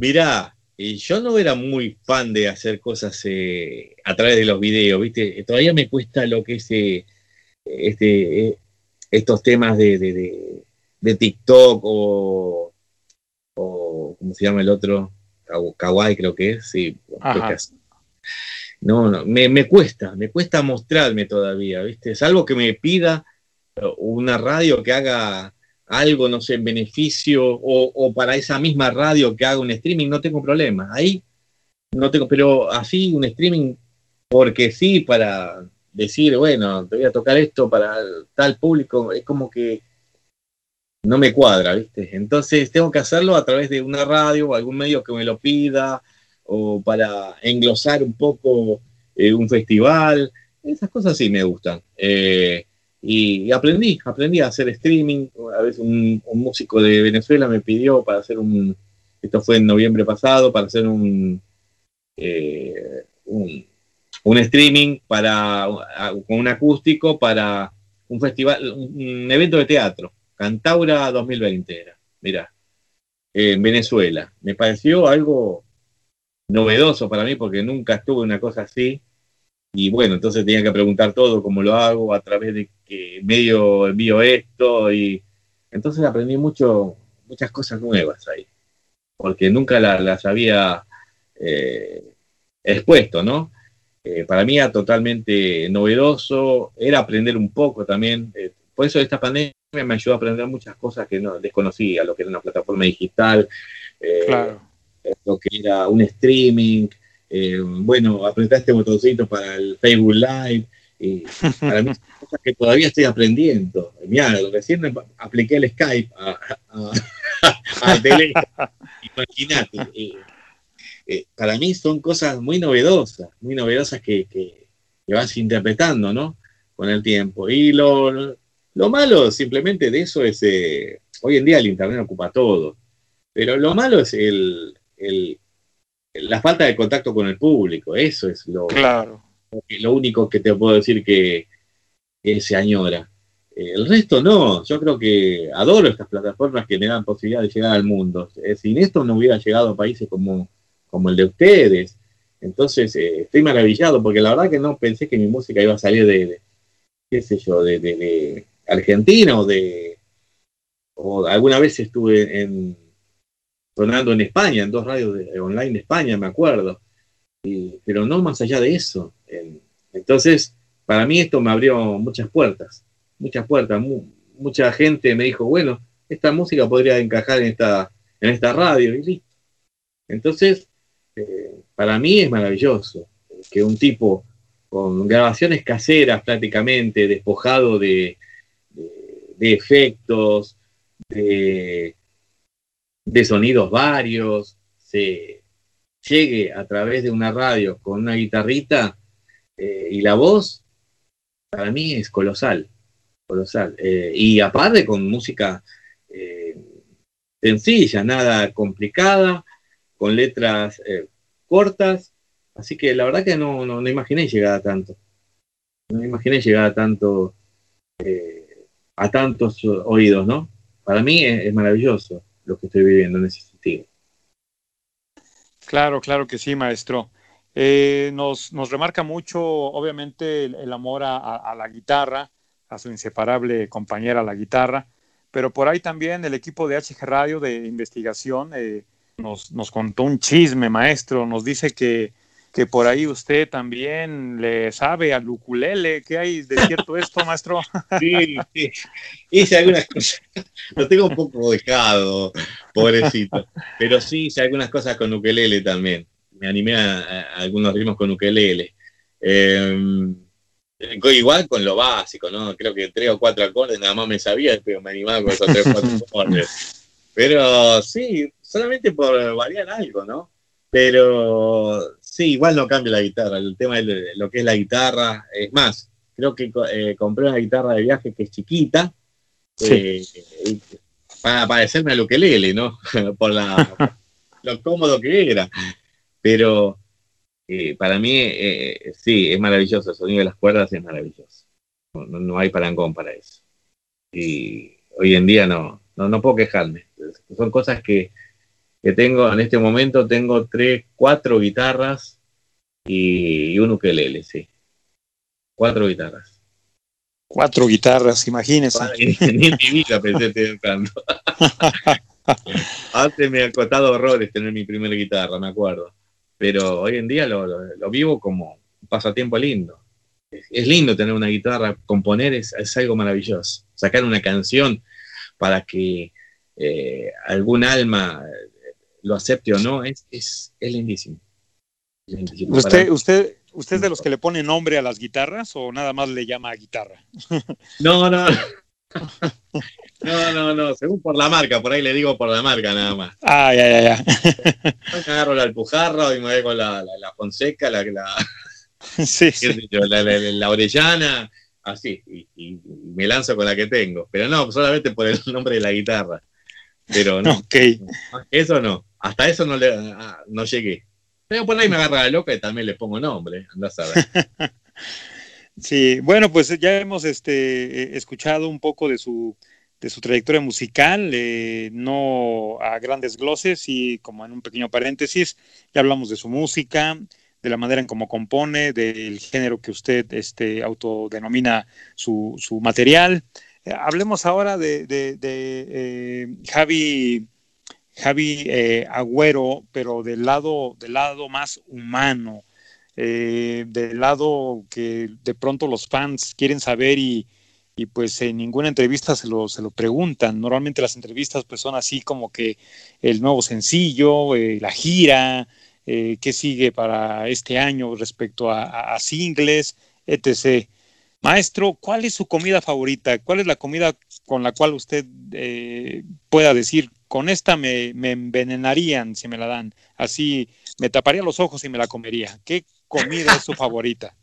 Mirá, yo no era muy fan de hacer cosas eh, a través de los videos, ¿viste? Todavía me cuesta lo que es este, estos temas de, de, de TikTok o o ¿cómo se llama el otro? Kawaii creo que es, sí. No, no, me, cuesta, me cuesta mostrarme todavía, ¿viste? Salvo que me pida una radio que haga algo, no sé, en beneficio, o, para esa misma radio que haga un streaming, no tengo problema. Ahí no tengo, pero así un streaming, porque sí, para decir, bueno, te voy a tocar esto para tal público, es como que no me cuadra, ¿viste? Entonces tengo que hacerlo a través de una radio o algún medio que me lo pida o para englosar un poco eh, un festival. Esas cosas sí me gustan. Eh, y, aprendí, aprendí a hacer streaming. A veces un, músico de Venezuela me pidió para hacer un, esto fue en noviembre pasado, para hacer un, eh, un, un, streaming para, con un acústico para un festival, un evento de teatro. Cantaura 2020 era, mirá, en Venezuela. Me pareció algo novedoso para mí porque nunca estuve una cosa así. Y bueno, entonces tenía que preguntar todo, cómo lo hago, a través de qué medio envío esto. Y entonces aprendí mucho, muchas cosas nuevas ahí, porque nunca las había eh, expuesto, ¿no? Eh, para mí era totalmente novedoso, era aprender un poco también. Eh, por eso esta pandemia me ayudó a aprender muchas cosas que no desconocía, lo que era una plataforma digital, eh, lo que era un streaming, eh, bueno, aprender este botoncito para el Facebook Live, y [laughs] para mí son cosas que todavía estoy aprendiendo. Mira, recién apliqué el Skype al teléfono, [laughs] imagínate. Eh, para mí son cosas muy novedosas, muy novedosas que, que, que vas interpretando, ¿no? Con el tiempo. Y lo, lo malo simplemente de eso es, eh, hoy en día el Internet ocupa todo, pero lo malo es el, la falta de contacto con el público, eso es lo, claro. lo único que te puedo decir que, se añora. El resto no, yo creo que adoro estas plataformas que me dan posibilidad de llegar al mundo. Eh, sin esto no hubiera llegado a países como, como el de ustedes. Entonces eh, estoy maravillado porque la verdad que no pensé que mi música iba a salir de, qué sé yo, de, Argentina o de o alguna vez estuve en sonando en España, en dos radios de, online de España, me acuerdo, pero no más allá de eso. entonces, para mí esto me abrió muchas puertas, muchas puertas. mucha gente me dijo, bueno, esta música podría encajar en esta, en esta radio y listo. Entonces, eh, para mí es maravilloso que un tipo con grabaciones caseras prácticamente, despojado de, de efectos, de, sonidos varios, se llegue a través de una radio con una guitarrita eh, y la voz, para mí es colosal, colosal. Eh, y aparte con música eh, sencilla, nada complicada, con letras cortas, así que la verdad que no, no, imaginé llegar a tanto. No imaginé llegar a tanto, a tantos oídos, ¿no? Para mí es, maravilloso lo que estoy viviendo en ese sentido. Claro, claro que sí, maestro. Eh, nos, nos, remarca mucho, obviamente, el, amor a, la guitarra, a su inseparable compañera la guitarra, pero por ahí también el equipo de HG Radio de investigación eh, nos, nos, contó un chisme, maestro, nos dice que, que, por ahí usted también le sabe al ukulele, ¿qué hay de cierto esto, maestro? [laughs] Sí, sí, hice algunas cosas, [laughs] lo tengo un poco dejado, pobrecito, pero sí hice algunas cosas con ukulele también me animé a, algunos ritmos con ukelele. Em, igual con lo básico, ¿no? Creo que tres o cuatro acordes nada más me sabía, pero me animaba con esos tres o cuatro [laughs] acordes. Pero sí, solamente por variar algo, ¿no? Pero sí, igual no cambia la guitarra. El tema de lo que es la guitarra, es más, creo que eh, compré una guitarra de viaje que es chiquita, eh, para parecerme a lo que lele, ¿no? [laughs] por la, lo cómodo que era. Pero eh, para mí, eh, sí, es maravilloso. El sonido de las cuerdas es maravilloso. No, hay parangón para eso. Y hoy en día no, no, puedo quejarme. Son cosas que, tengo, en este momento tengo tres, cuatro guitarras y, un ukelele, sí. Cuatro guitarras. Cuatro guitarras, imagínese. Ni en mi vida pensé tener tanto. [laughs] Antes me ha costado horrores tener mi primera guitarra, me acuerdo pero hoy en día lo, vivo como un pasatiempo lindo. Es, lindo tener una guitarra, componer es, algo maravilloso. Sacar una canción para que eh, algún alma lo acepte o no, es, es, lindísimo. ¿Usted, usted, ¿Usted es de los que le pone nombre a las guitarras o nada más le llama guitarra? [laughs] No, no. No, no, no, según por la marca, por ahí le digo por la marca nada más. Ah, ya, ya, ya. Agarro la alpujarra y me voy con la, la, Fonseca, la, la, [laughs] sí, la, Orellana, así, y, me lanzo con la que tengo. Pero no, solamente por el [laughs] nombre de la guitarra. Pero no. Eso no, hasta eso no, le, ah, no llegué. Pero por ahí me agarra la loca y también le pongo nombre, andás a. [laughs] Sí, bueno, pues ya hemos este, eh, escuchado un poco de su de su trayectoria musical, eh, no a grandes gloses y como en un pequeño paréntesis, ya hablamos de su música, de la manera en cómo compone, del género que usted este, autodenomina su, su material. Eh, hablemos ahora de, de, Javi, Javi Agüero, pero del lado, del lado más humano, del lado que de pronto los fans quieren saber y, y pues en ninguna entrevista se lo, se lo preguntan. Normalmente las entrevistas pues son así como que el nuevo sencillo, eh, la gira, eh, qué sigue para este año respecto a, singles, etc. Maestro, ¿cuál es su comida favorita? ¿Cuál es la comida con la cual usted eh, pueda decir, con esta me, me, envenenarían si me la dan? Así me taparía los ojos y me la comería. ¿Qué comida es su [laughs] favorita?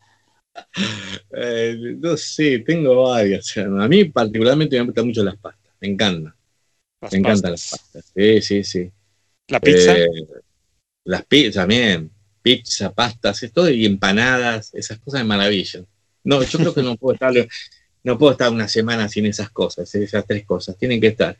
Eh, no sé, tengo varias. A mí particularmente me gustan mucho las pastas, me encantan. me encantan las pastas. Sí, sí, sí. ¿La pizza? Eh, las pizzas también. Pizza, pastas, esto y empanadas, esas cosas de maravilla. No, yo creo que no puedo estar, no puedo estar una semana sin esas cosas, esas tres cosas, tienen que estar.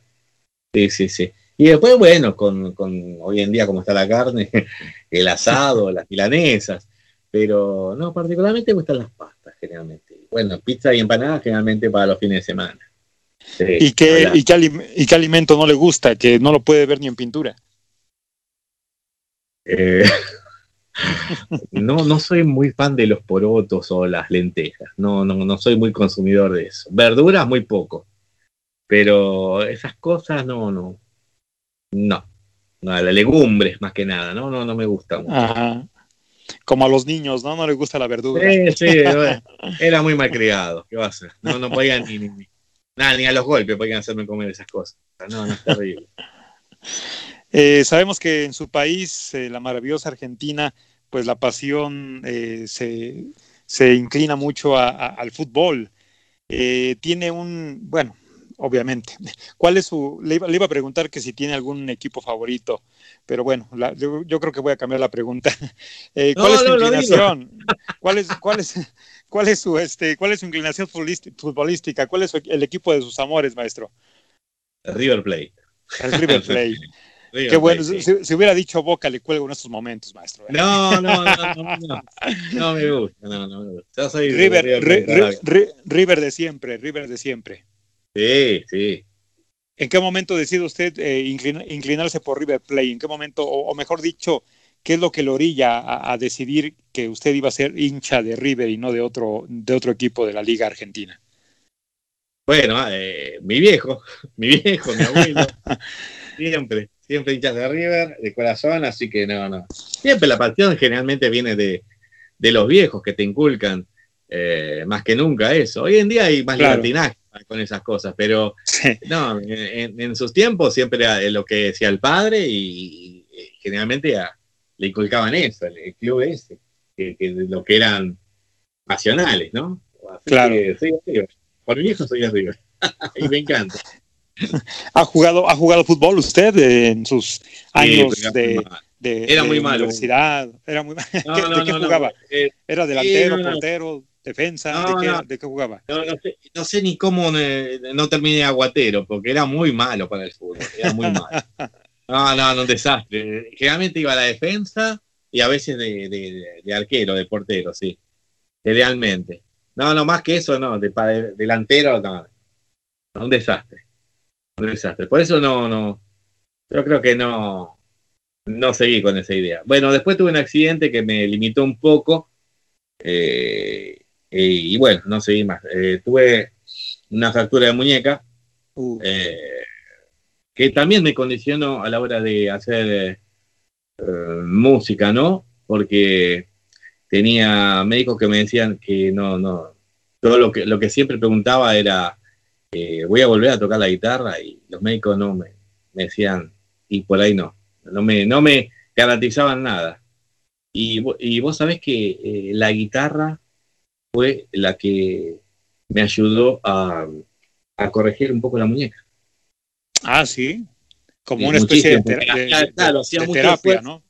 Sí, sí, sí. Y después, bueno, con, con hoy en día como está la carne, [laughs] el asado, las milanesas, pero no, particularmente me gustan las pastas generalmente. Bueno, pizza y empanadas generalmente para los fines de semana. ¿Y, qué, y, qué alimento no le gusta, que no lo puede ver ni en pintura? Eh, [laughs] no, no soy muy fan de los porotos o las lentejas. No, no, no soy muy consumidor de eso. Verduras muy poco. Pero esas cosas no, no. No. No, las legumbres más que nada, ¿no? No, no me gustan. Ajá como a los niños, ¿no? No les gusta la verdura. Sí, sí, era muy malcriado, ¿qué va a ser? No, no podían ni, ni, nada, ni a los golpes podían hacerme comer esas cosas. No, no, es terrible. Eh, sabemos que en su país, eh, la maravillosa Argentina, pues la pasión eh, se, se, inclina mucho al fútbol. tiene un, bueno, obviamente. ¿Cuál es su, le iba, a preguntar que si tiene algún equipo favorito, pero bueno, yo, creo que voy a cambiar la pregunta. [laughs] Eh, ¿Cuál es su inclinación? ¿Cuál es, cuál es, cuál es su, este, cuál es su inclinación futbolística? ¿Cuál es el equipo de sus amores, maestro? River Plate. El River [laughs] Plate. Qué bueno, si, hubiera dicho Boca le cuelgo en estos momentos, maestro. ¿eh? No, no, no, no, no, no me gusta, no, no me gusta. River, River de siempre, River de siempre. Sí, sí. ¿En qué momento decide usted eh, inclinarse por River Plate? ¿En qué momento, o, mejor dicho, qué es lo que le orilla a, decidir que usted iba a ser hincha de River y no de otro, de otro equipo de la Liga Argentina? Bueno, eh, mi viejo, [laughs] mi viejo, mi abuelo, [laughs] siempre, siempre hinchas de River, de corazón, así que no, no. Siempre la pasión generalmente viene de, de los viejos que te inculcan eh, más que nunca eso. Hoy en día hay más claro con esas cosas, pero no, en, sus tiempos siempre era lo que decía el padre y, generalmente le inculcaban eso, el, club ese, que, lo que eran nacionales, ¿no? claro. Por mi viejo soy arriba [laughs] y me encanta. [laughs] ¿Ha jugado, ¿Ha jugado fútbol usted en sus años de, era muy malo. universidad? Era muy [laughs] ¿De qué jugaba? Eh, ¿Era delantero, portero? Defensa? ¿De, qué, jugaba? No, sé, ni cómo no terminé aguatero, porque era muy malo para el fútbol, era muy malo. [laughs] No, no, no, un desastre. Generalmente iba a la defensa y a veces de, arquero, de portero, sí. Idealmente. No, no, más que eso, no, de, delantero, no. Un desastre. Un desastre. Por eso no, no. Yo creo que no, no seguí con esa idea. Bueno, después tuve un accidente que me limitó un poco. Eh, y, bueno, no seguí más. Eh, tuve una fractura de muñeca uh. eh, que también me condicionó a la hora de hacer eh, música, ¿no? Porque tenía médicos que me decían que no, no, todo lo que, lo que siempre preguntaba era, voy a volver a tocar la guitarra y los médicos no me, me decían, y por ahí no, no me, no me garantizaban nada. Y, y vos sabés que la guitarra fue la que me ayudó a, corregir un poco la muñeca. Ah, sí. Como una especie de, terapia, ¿no?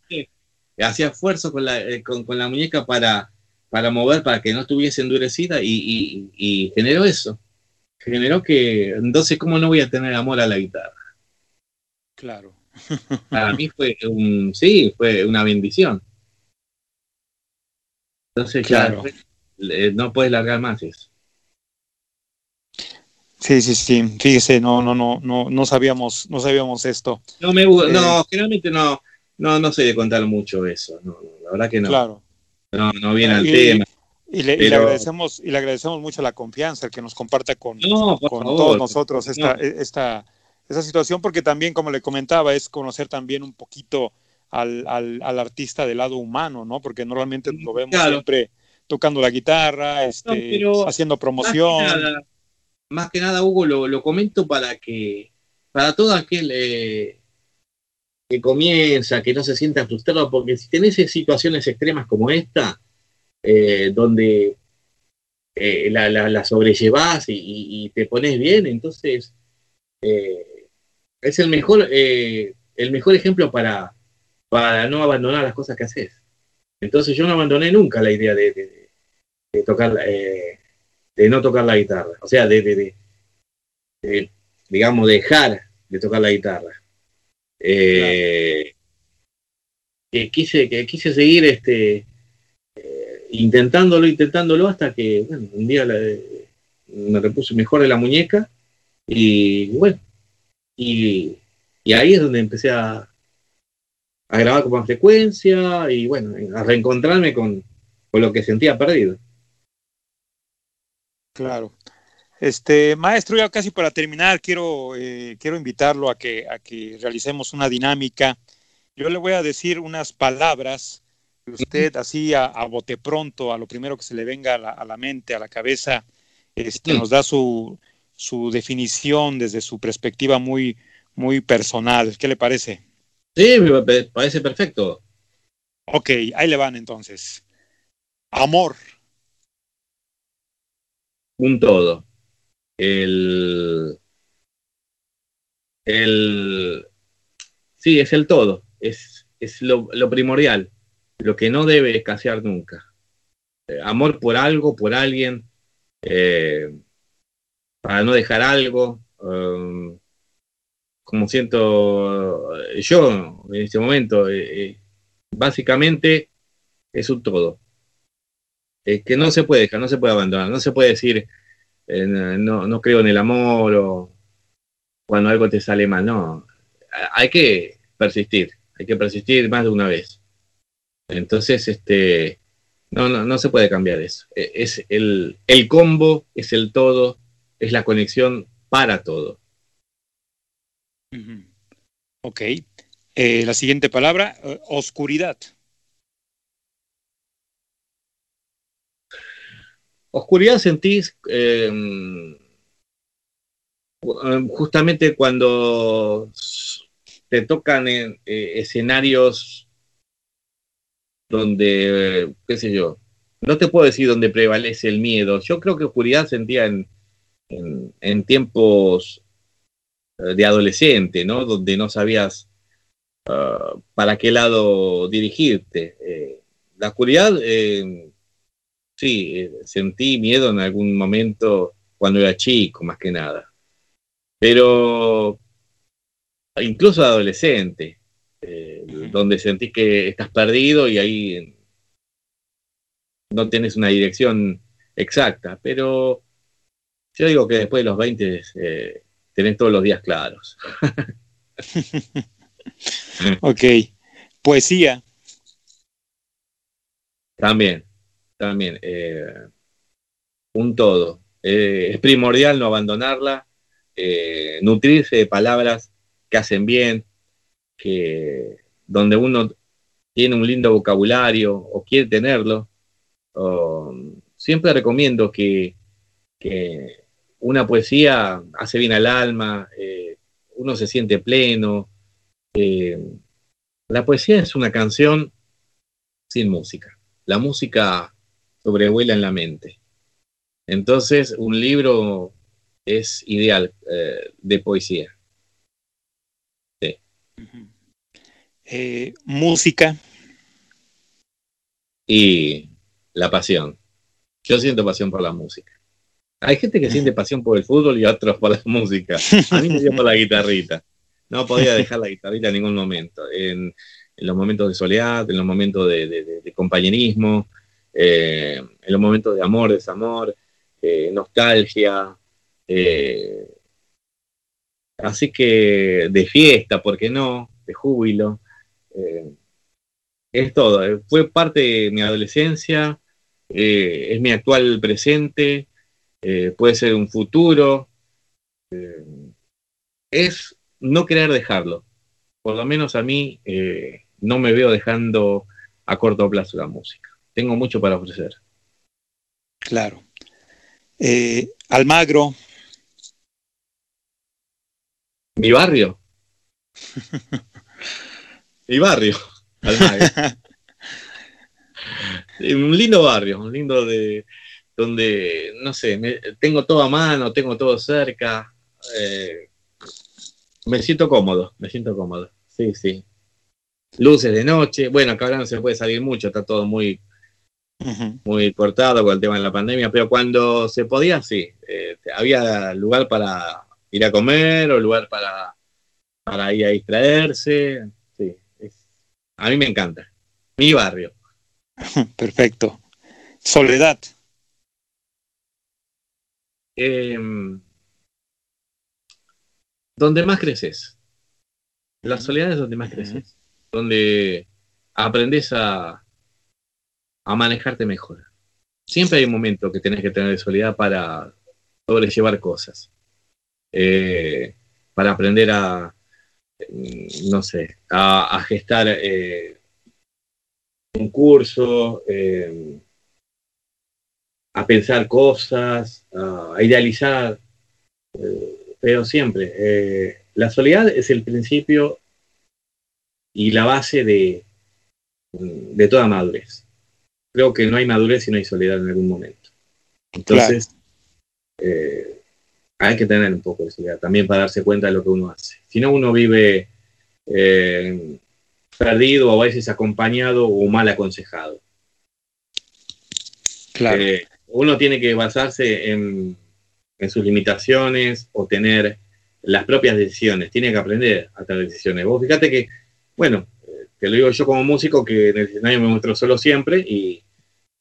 Hacía esfuerzo con la, eh, con, la muñeca para, para mover, para que no estuviese endurecida y, generó eso. Generó que, entonces, ¿cómo no voy a tener amor a la guitarra? Claro. [laughs] Para mí fue un, sí, fue una bendición. Entonces, claro no puedes largar más eso. Sí, sí, sí. Fíjese, no, no, no, no, no sabíamos, no sabíamos esto. No me no, eh, generalmente no, no, no sé de contar mucho eso. No, la verdad que no. Claro. No, no viene al tema. Y le, agradecemos, y le agradecemos mucho la confianza, el que nos comparta con, con todos nosotros esta, esta, esta situación, porque también, como le comentaba, es conocer también un poquito al, al, al artista del lado humano, ¿no? Porque normalmente lo vemos siempre tocando la guitarra, este, haciendo promoción. Más que nada, Hugo, lo, comento para que, para todo aquel eh, que comienza, que no se sienta frustrado, porque si tenés situaciones extremas como esta, eh, donde eh, la, la, sobrellevás y, te pones bien, entonces es el mejor, el mejor ejemplo para, para no abandonar las cosas que haces. Entonces yo no abandoné nunca la idea de de tocar, eh, de no tocar la guitarra, o sea, de, digamos, dejar de tocar la guitarra. Eh, que quise, que quise seguir este, eh, intentándolo, intentándolo, hasta que bueno, un día me repuse mejor de la muñeca y bueno, y, ahí es donde empecé a, a grabar con más frecuencia y bueno, a reencontrarme con, con lo que sentía perdido. Claro. Este, maestro, ya casi para terminar, quiero, eh, quiero invitarlo a que, a que realicemos una dinámica. Yo le voy a decir unas palabras que usted así a, bote pronto, a lo primero que se le venga a la, mente, a la cabeza, este, nos da su, su definición desde su perspectiva muy, muy personal. ¿Qué le parece? Sí, me parece perfecto. Ok, ahí le van entonces. Amor un todo. El, el, sí, es el todo, es, es lo, primordial, lo que no debe escasear nunca. Eh, amor por algo, por alguien, eh, para no dejar algo, um, como siento yo en este momento, básicamente es un todo. Es que no se puede dejar, no se puede abandonar, no se puede decir no, no creo en el amor o cuando algo te sale mal, no. Hay que persistir, hay que persistir más de una vez. Entonces, este, no, no, no se puede cambiar eso. E, es el, el combo, es el todo, es la conexión para todo. Ok. Eh, la siguiente palabra, eh, oscuridad. Oscuridad sentís em, em, justamente cuando te tocan eh, escenarios donde, qué sé yo, no te puedo decir donde prevalece el miedo. Yo creo que oscuridad sentía en, en, tiempos eh, de adolescente, ¿no? Donde no sabías ah, para qué lado dirigirte. Eh, la oscuridad sí, eh, sentí miedo en algún momento cuando era chico, más que nada. Pero incluso adolescente, eh, donde sentís que estás perdido y ahí no tienes una dirección exacta. Pero yo digo que después de los 20 eh, tenés todos los días claros. [laughs] ok. Poesía. También también. Eh, un todo. Eh, es primordial no abandonarla, eh, nutrirse de palabras que hacen bien, que donde uno tiene un lindo vocabulario o quiere tenerlo. siempre recomiendo que, una poesía hace bien al alma, uno se siente pleno. la poesía es una canción sin música. La música sobrevuela en la mente. Entonces, un libro es ideal eh, de poesía. Sí. Eh, música. Y la pasión. Yo siento pasión por la música. Hay gente que siente pasión por el fútbol y otros por la [laughs] música. A mí me dio por la guitarrita. No podía dejar la guitarrita en ningún momento. En, los momentos de soledad, en los momentos de compañerismo, eh, en los momentos de amor, desamor, eh, nostalgia. Eh, así que de fiesta, ¿por qué no? De júbilo. es todo. Fue parte de mi adolescencia, es mi actual presente, puede ser un futuro. es no querer dejarlo. Por lo menos a mí no me veo dejando a corto plazo la música tengo mucho para ofrecer. Claro. Eh, Almagro. Mi barrio. [laughs] Mi barrio. Almagro. [laughs] un lindo barrio, un lindo de donde, no sé, tengo todo a mano, tengo todo cerca. Eh, me siento cómodo, me siento cómodo. Sí, sí. Luces de noche. Bueno, acá ahora no se puede salir mucho, está todo muy muy cortado con el tema de la pandemia, pero cuando se podía, sí, eh, había lugar para ir a comer o lugar para, para ir a distraerse. Sí, a mí me encanta. Mi barrio. [laughs] Perfecto. Soledad. Em, donde más creces. La soledad es donde más creces. Donde aprendes a, a manejarte mejor. Siempre hay un momento que tenés que tener de soledad para sobrellevar cosas. Eh, para aprender a, mm, no sé, a, gestar eh, un curso, eh, a pensar cosas, a, idealizar, pero siempre. la soledad es el principio y la base de, de toda madurez creo que no hay madurez si no hay soledad en algún momento. Entonces, eh, hay que tener un poco de seguridad también para darse cuenta de lo que uno hace. Si no, uno vive eh, perdido o a veces acompañado o mal aconsejado. Claro. Eh, uno tiene que basarse en, en, sus limitaciones o tener las propias decisiones, tiene que aprender a tener decisiones. Vos fíjate que, bueno, te lo digo yo como músico que en el escenario me muestro solo siempre y, y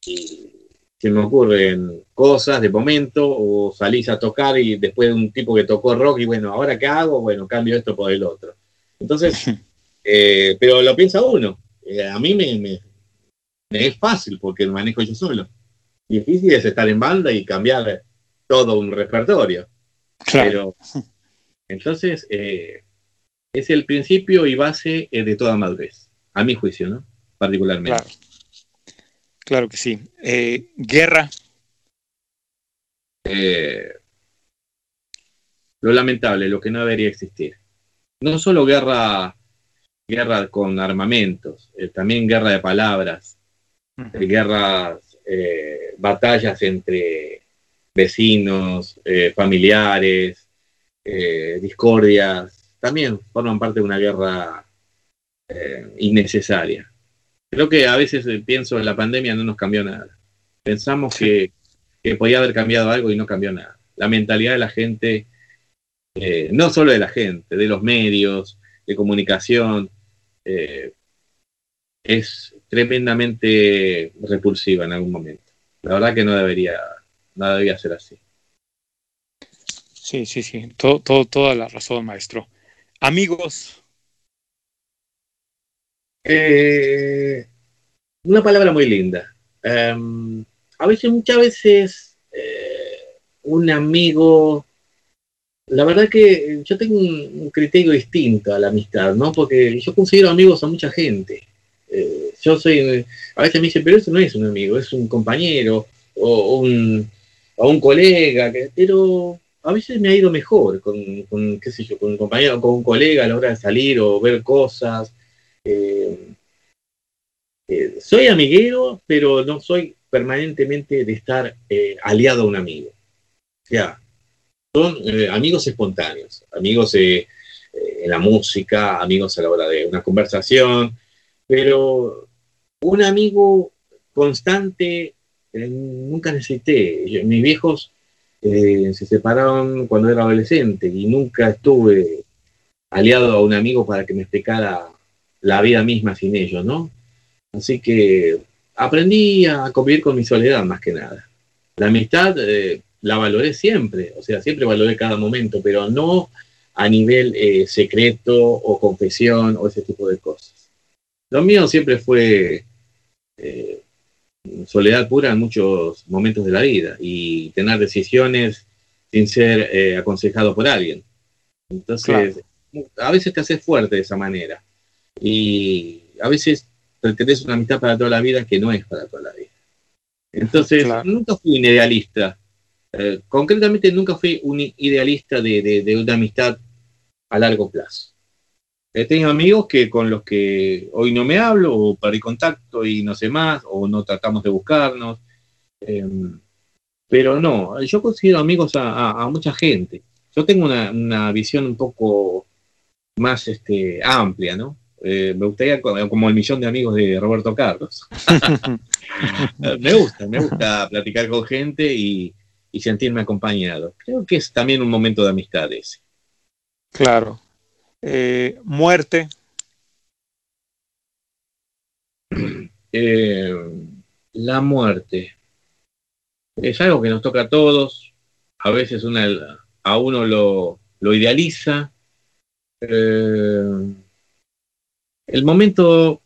se me ocurren cosas de momento o salís a tocar y después de un tipo que tocó rock y bueno, ¿ahora qué hago? Bueno, cambio esto por el otro. Entonces, [laughs] eh, pero lo piensa uno. Eh, a mí me, me, es fácil porque manejo yo solo. Difícil es estar en banda y cambiar todo un repertorio. Claro. Pero, entonces, eh, es el principio y base de toda madurez, a mi juicio, ¿no? Particularmente. Claro. Claro que sí. Eh, guerra. Eh, lo lamentable, lo que no debería existir. No solo guerra, guerra con armamentos, eh, también guerra de palabras, uh -huh. guerras, eh, batallas entre vecinos, eh, familiares, discordias, también forman parte de una guerra innecesaria creo que a veces pienso en la pandemia no nos cambió nada. Pensamos que, que, podía haber cambiado algo y no cambió nada. La mentalidad de la gente, eh, no solo de la gente, de los medios, de comunicación, eh, es tremendamente repulsiva en algún momento. La verdad que no debería, no debería ser así. Sí, sí, sí, todo, todo, toda la razón, maestro. Amigos, eh, una palabra muy linda. Um, a veces, muchas veces, eh, un amigo, la verdad que yo tengo un, criterio distinto a la amistad, ¿no? Porque yo considero amigos a mucha gente. Eh, yo soy, a veces me dicen, pero eso no es un amigo, es un compañero o un, un colega, que, pero a veces me ha ido mejor con, con, qué sé yo, con un compañero, con un colega a la hora de salir o ver cosas. Eh, eh, soy amiguero, pero no soy permanentemente de estar eh, aliado a un amigo. O son amigos espontáneos, amigos en la música, amigos a la hora de una conversación, pero un amigo constante nunca necesité. Mis viejos se separaron cuando era adolescente y nunca estuve aliado a un amigo para que me explicara la vida misma sin ellos, ¿no? Así que aprendí a convivir con mi soledad más que nada. La amistad eh, la valoré siempre, o sea, siempre valoré cada momento, pero no a nivel eh, secreto o confesión o ese tipo de cosas. Lo mío siempre fue eh, soledad pura en muchos momentos de la vida y tener decisiones sin ser eh, aconsejado por alguien. Entonces, claro. a veces te haces fuerte de esa manera y a veces pretendés una amistad para toda la vida que no es para toda la vida. Entonces, claro. nunca fui un idealista. Eh, concretamente, nunca fui un idealista de, de, de, una amistad a largo plazo. He tenido amigos que con los que hoy no me hablo, o perdí contacto y no sé más, o no tratamos de buscarnos. Eh, pero no, yo considero amigos a, a, a mucha gente. Yo tengo una, una, visión un poco más este, amplia, ¿no? Eh, me gustaría como, el millón de amigos de Roberto Carlos. [laughs] me gusta, me gusta platicar con gente y, y, sentirme acompañado. Creo que es también un momento de amistad ese. Claro. Eh, muerte. [clears throat] Eh, la muerte es algo que nos toca a todos. A veces una, a uno lo, lo idealiza. Eh, el momento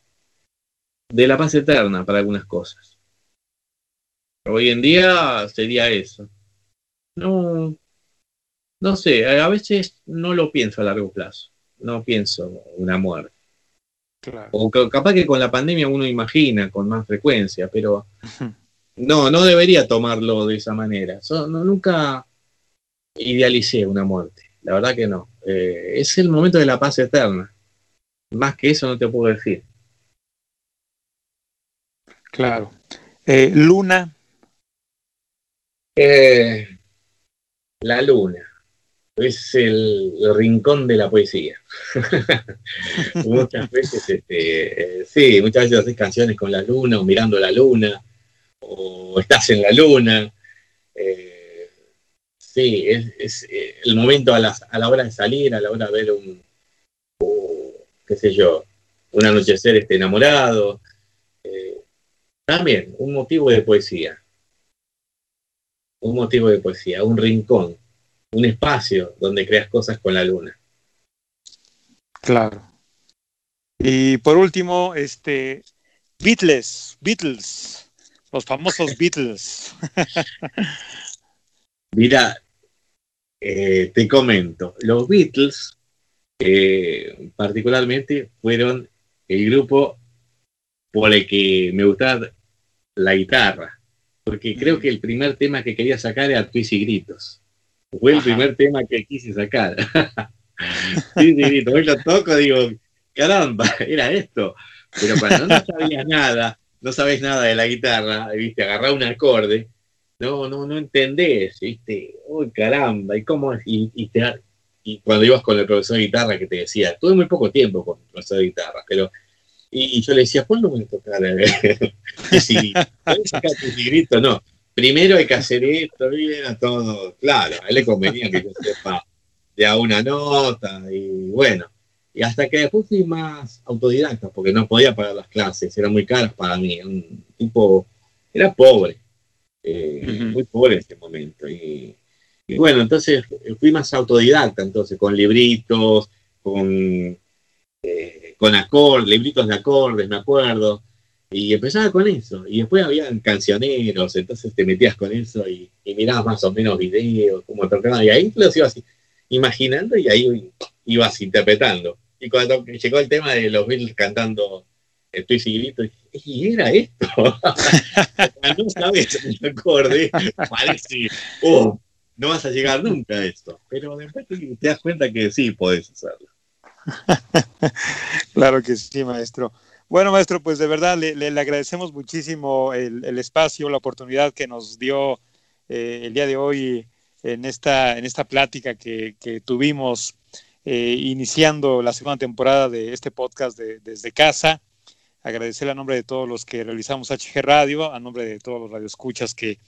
de la paz eterna para algunas cosas. Hoy en día sería eso. No, no sé, a veces no lo pienso a largo plazo. No pienso una muerte. Claro. O capaz que con la pandemia uno imagina con más frecuencia, pero no, no debería tomarlo de esa manera. So, no, nunca idealicé una muerte. La verdad que no. Eh, es el momento de la paz eterna. Más que eso no te puedo decir. Claro. Eh, luna. Eh, la luna. es el, rincón de la poesía. [laughs] muchas veces, este, eh, sí, muchas veces haces canciones con la luna o mirando la luna, o estás en la luna. Eh, sí, es, eh, el momento a, a, la hora de salir, a la hora de ver un, qué sé yo, un anochecer este, enamorado. también un motivo de poesía. Un motivo de poesía, un rincón un espacio donde creas cosas con la luna. Claro. Y por último, este Beatles, Beatles, los famosos [laughs] Beatles. Mira, eh, te comento, los Beatles eh, particularmente fueron el grupo por el que me gustaba la guitarra, porque creo que el primer tema que quería sacar era Twist y Gritos. Fue el primer tema que quise sacar. [laughs] sí, sí, hoy lo toco, digo, caramba, [laughs] era esto. Pero cuando no sabías nada, no sabes nada de la guitarra, viste, agarrar un acorde, no, no, no entendés, viste, uy, caramba, y cómo, y, y, y cuando ibas con el profesor de guitarra que te decía, tuve muy poco tiempo con el profesor de guitarra, pero y, yo le decía, ¿cuándo voy a tocar? [laughs] y si, sacar tu grito? No, primero hay que hacer esto, era todo, claro, a él le convenía que yo sepa de a una nota, y bueno, y hasta que después fui más autodidacta, porque no podía pagar las clases, eran muy caras para mí, un tipo, era pobre, eh, muy pobre en ese momento, y, bueno, entonces fui más autodidacta, entonces, con libritos, con, eh, con acordes, libritos de acordes, me acuerdo, y empezaba con eso. Y después habían cancioneros, entonces te metías con eso y, mirabas más o menos videos, como tocaban. Y ahí los ibas imaginando y ahí ibas interpretando. Y cuando llegó el tema de los Beatles cantando Estoy seguidito, y era esto. [laughs] no sabes el acorde, parece, oh, no vas a llegar nunca a esto. Pero después te, te das cuenta que sí podés hacerlo. [laughs] claro que sí, maestro. Bueno, maestro, pues de verdad le, agradecemos muchísimo el, espacio, la oportunidad que nos dio eh, el día de hoy en esta, en esta plática que, tuvimos eh, iniciando la segunda temporada de este podcast de, desde casa. Agradecerle a nombre de todos los que realizamos HG Radio, a nombre de todos los radioescuchas que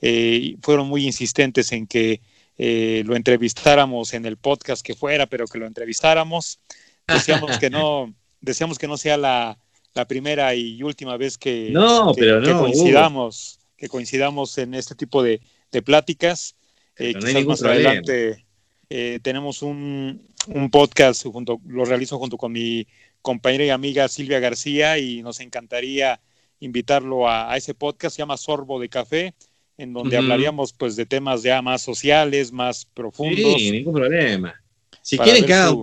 eh, fueron muy insistentes en que lo entrevistáramos en el podcast que fuera, pero que lo entrevistáramos. [laughs] Decíamos que no, deseamos que no sea la, la primera y última vez que, coincidamos, que coincidamos en este tipo de, pláticas. Eh, quizás más adelante eh, tenemos un, podcast, junto, lo realizo junto con mi compañera y amiga Silvia García y nos encantaría invitarlo a, ese podcast, se llama Sorbo de Café, en donde hablaríamos pues de temas ya más sociales, más profundos. Sí, ningún problema. Si quieren que haga,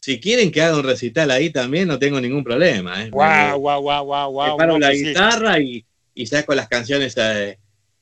si quieren que haga un recital ahí también, no tengo ningún problema. ¿eh? Guau, guau, guau, guau, guau. Paro la guitarra y, y, saco las canciones eh,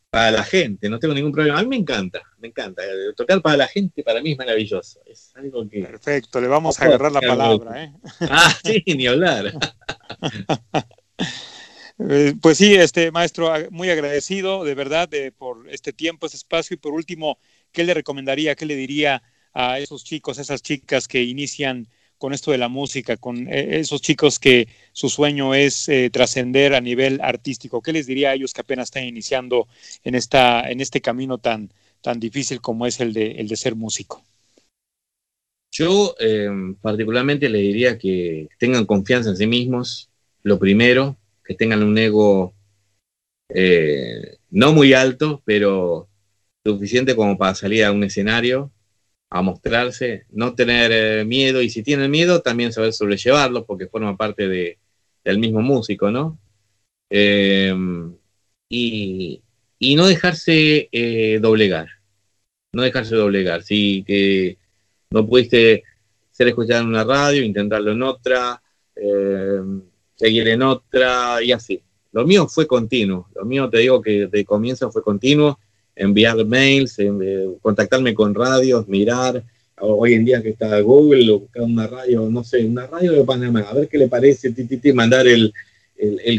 para la gente, no tengo ningún problema. A mí me encanta, me encanta. Tocar para la gente para mí es maravilloso. Es algo que... Perfecto, le vamos a agarrar la palabra. ¿eh? Ah, sí, ni hablar. [laughs] Eh, pues sí, este maestro, muy agradecido de verdad por este tiempo, este espacio y por último, ¿qué le recomendaría, qué le diría a esos chicos, esas chicas que inician con esto de la música, con eh, esos chicos que su sueño es eh, trascender a nivel artístico? ¿Qué les diría a ellos que apenas están iniciando en, esta, en este camino tan, tan difícil como es el de, el de ser músico? Yo particularmente les diría que tengan confianza en sí mismos, lo primero, que tengan un ego no muy alto, pero suficiente como para salir a un escenario a mostrarse, no tener eh, miedo y si tienen miedo también saber sobrellevarlo porque forma parte de, del mismo músico, ¿no? Em, y, no dejarse eh, doblegar, no dejarse doblegar, sí, que no pudiste ser escuchado en una radio, intentarlo en otra, em, seguir en otra y así. Lo mío fue continuo, lo mío te digo que de comienzo fue continuo enviar mails, eh, contactarme con radios, mirar. Hoy en día que está Google, buscar una radio, no sé, una radio de Panamá, a ver qué le parece, mandar el,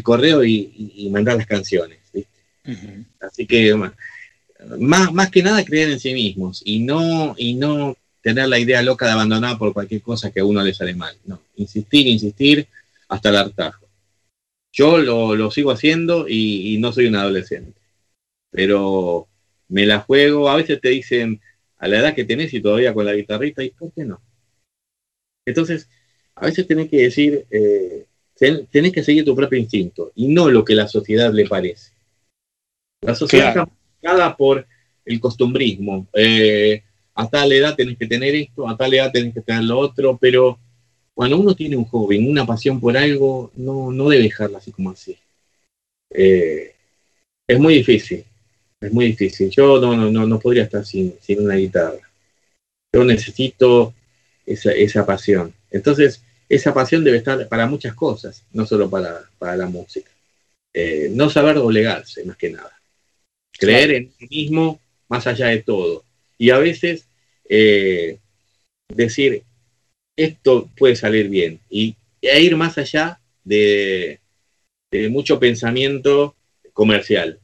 correo y, mandar las canciones. Así que más, más que nada creer en sí mismos y no, y no tener la idea loca de abandonar por cualquier cosa que a uno le sale mal. No, insistir, insistir hasta el hartajo. Yo lo, sigo haciendo y, y, no soy un adolescente. Pero me la juego, a veces te dicen a la edad que tenés y todavía con la guitarrita, ¿y por qué no? Entonces, a veces tenés que decir, eh, tenés que seguir tu propio instinto y no lo que la sociedad le parece. La sociedad está marcada por el costumbrismo. Eh, a tal edad tenés que tener esto, a tal edad tenés que tener lo otro, pero cuando uno tiene un joven, una pasión por algo, no, no debe dejarla así como así. Eh, es muy difícil, es muy difícil. Yo no, no, no podría estar sin, sin una guitarra. Yo necesito esa, esa pasión. Entonces, esa pasión debe estar para muchas cosas, no solo para, la música. Eh, no saber doblegarse, más que nada. Creer en sí mismo más allá de todo. Y a veces eh, decir, esto puede salir bien. Y e ir más allá de, de mucho pensamiento comercial.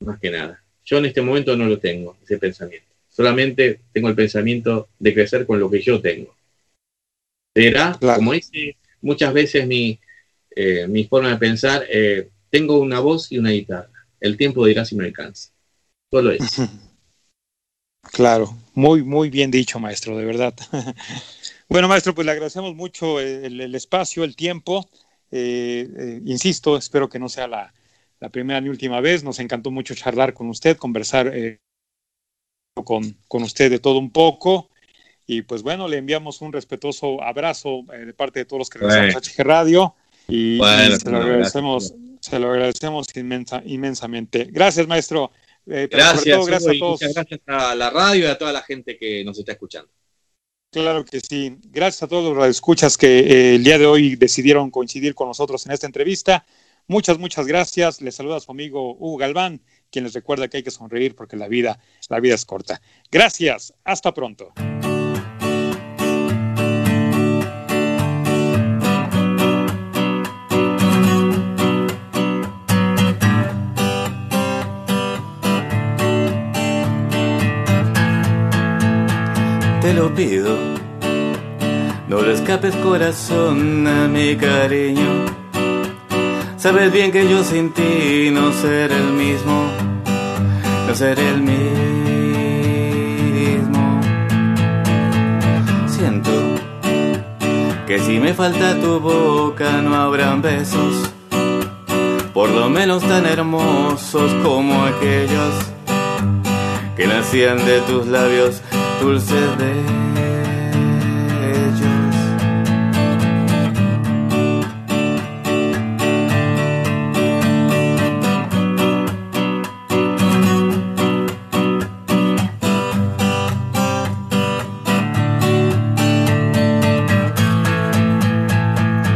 Más que nada. Yo en este momento no lo tengo, ese pensamiento. Solamente tengo el pensamiento de crecer con lo que yo tengo Será, como dice muchas veces mi, eh, mi forma de pensar, eh, tengo una voz y una guitarra. El tiempo dirá si me alcanza. Solo eso. [laughs] Claro, muy, muy bien dicho, maestro, de verdad. [laughs] bueno, maestro, pues le agradecemos mucho el, espacio, el tiempo. Eh, insisto, espero que no sea la, la, primera ni última vez. Nos encantó mucho charlar con usted, conversar con, con, usted de todo un poco. Y pues bueno, le enviamos un respetuoso abrazo eh, de parte de todos los que regresamos a HG Radio. Y, se, lo agradecemos, se lo agradecemos inmensa, inmensamente. Gracias, maestro. Eh, gracias, gracias a todos. Muchas gracias a la radio y a toda la gente que nos está escuchando. Claro que sí. Gracias a todos los escuchas que eh, el día de hoy decidieron coincidir con nosotros en esta entrevista. Muchas, muchas gracias. Les saluda a su amigo Hugo Galván, quien les recuerda que hay que sonreír porque la vida, la vida es corta. Gracias. Hasta pronto. No le escapes corazón a mi cariño. Sabes bien que yo sin ti no seré el mismo, no seré el mismo. Siento que si me falta tu boca no habrán besos, por lo menos tan hermosos como aquellos que nacían de tus labios dulces de ellos.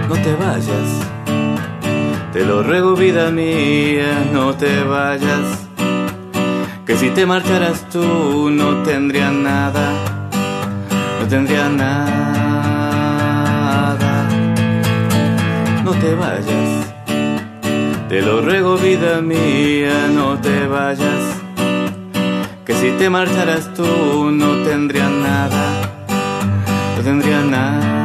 No te vayas, te lo ruego vida mía, no te vayas que si te marcharas tú no tendría nada, no tendría nada. No te vayas, te lo ruego vida mía, no te vayas. Que si te marcharas tú no tendría nada, no tendría nada.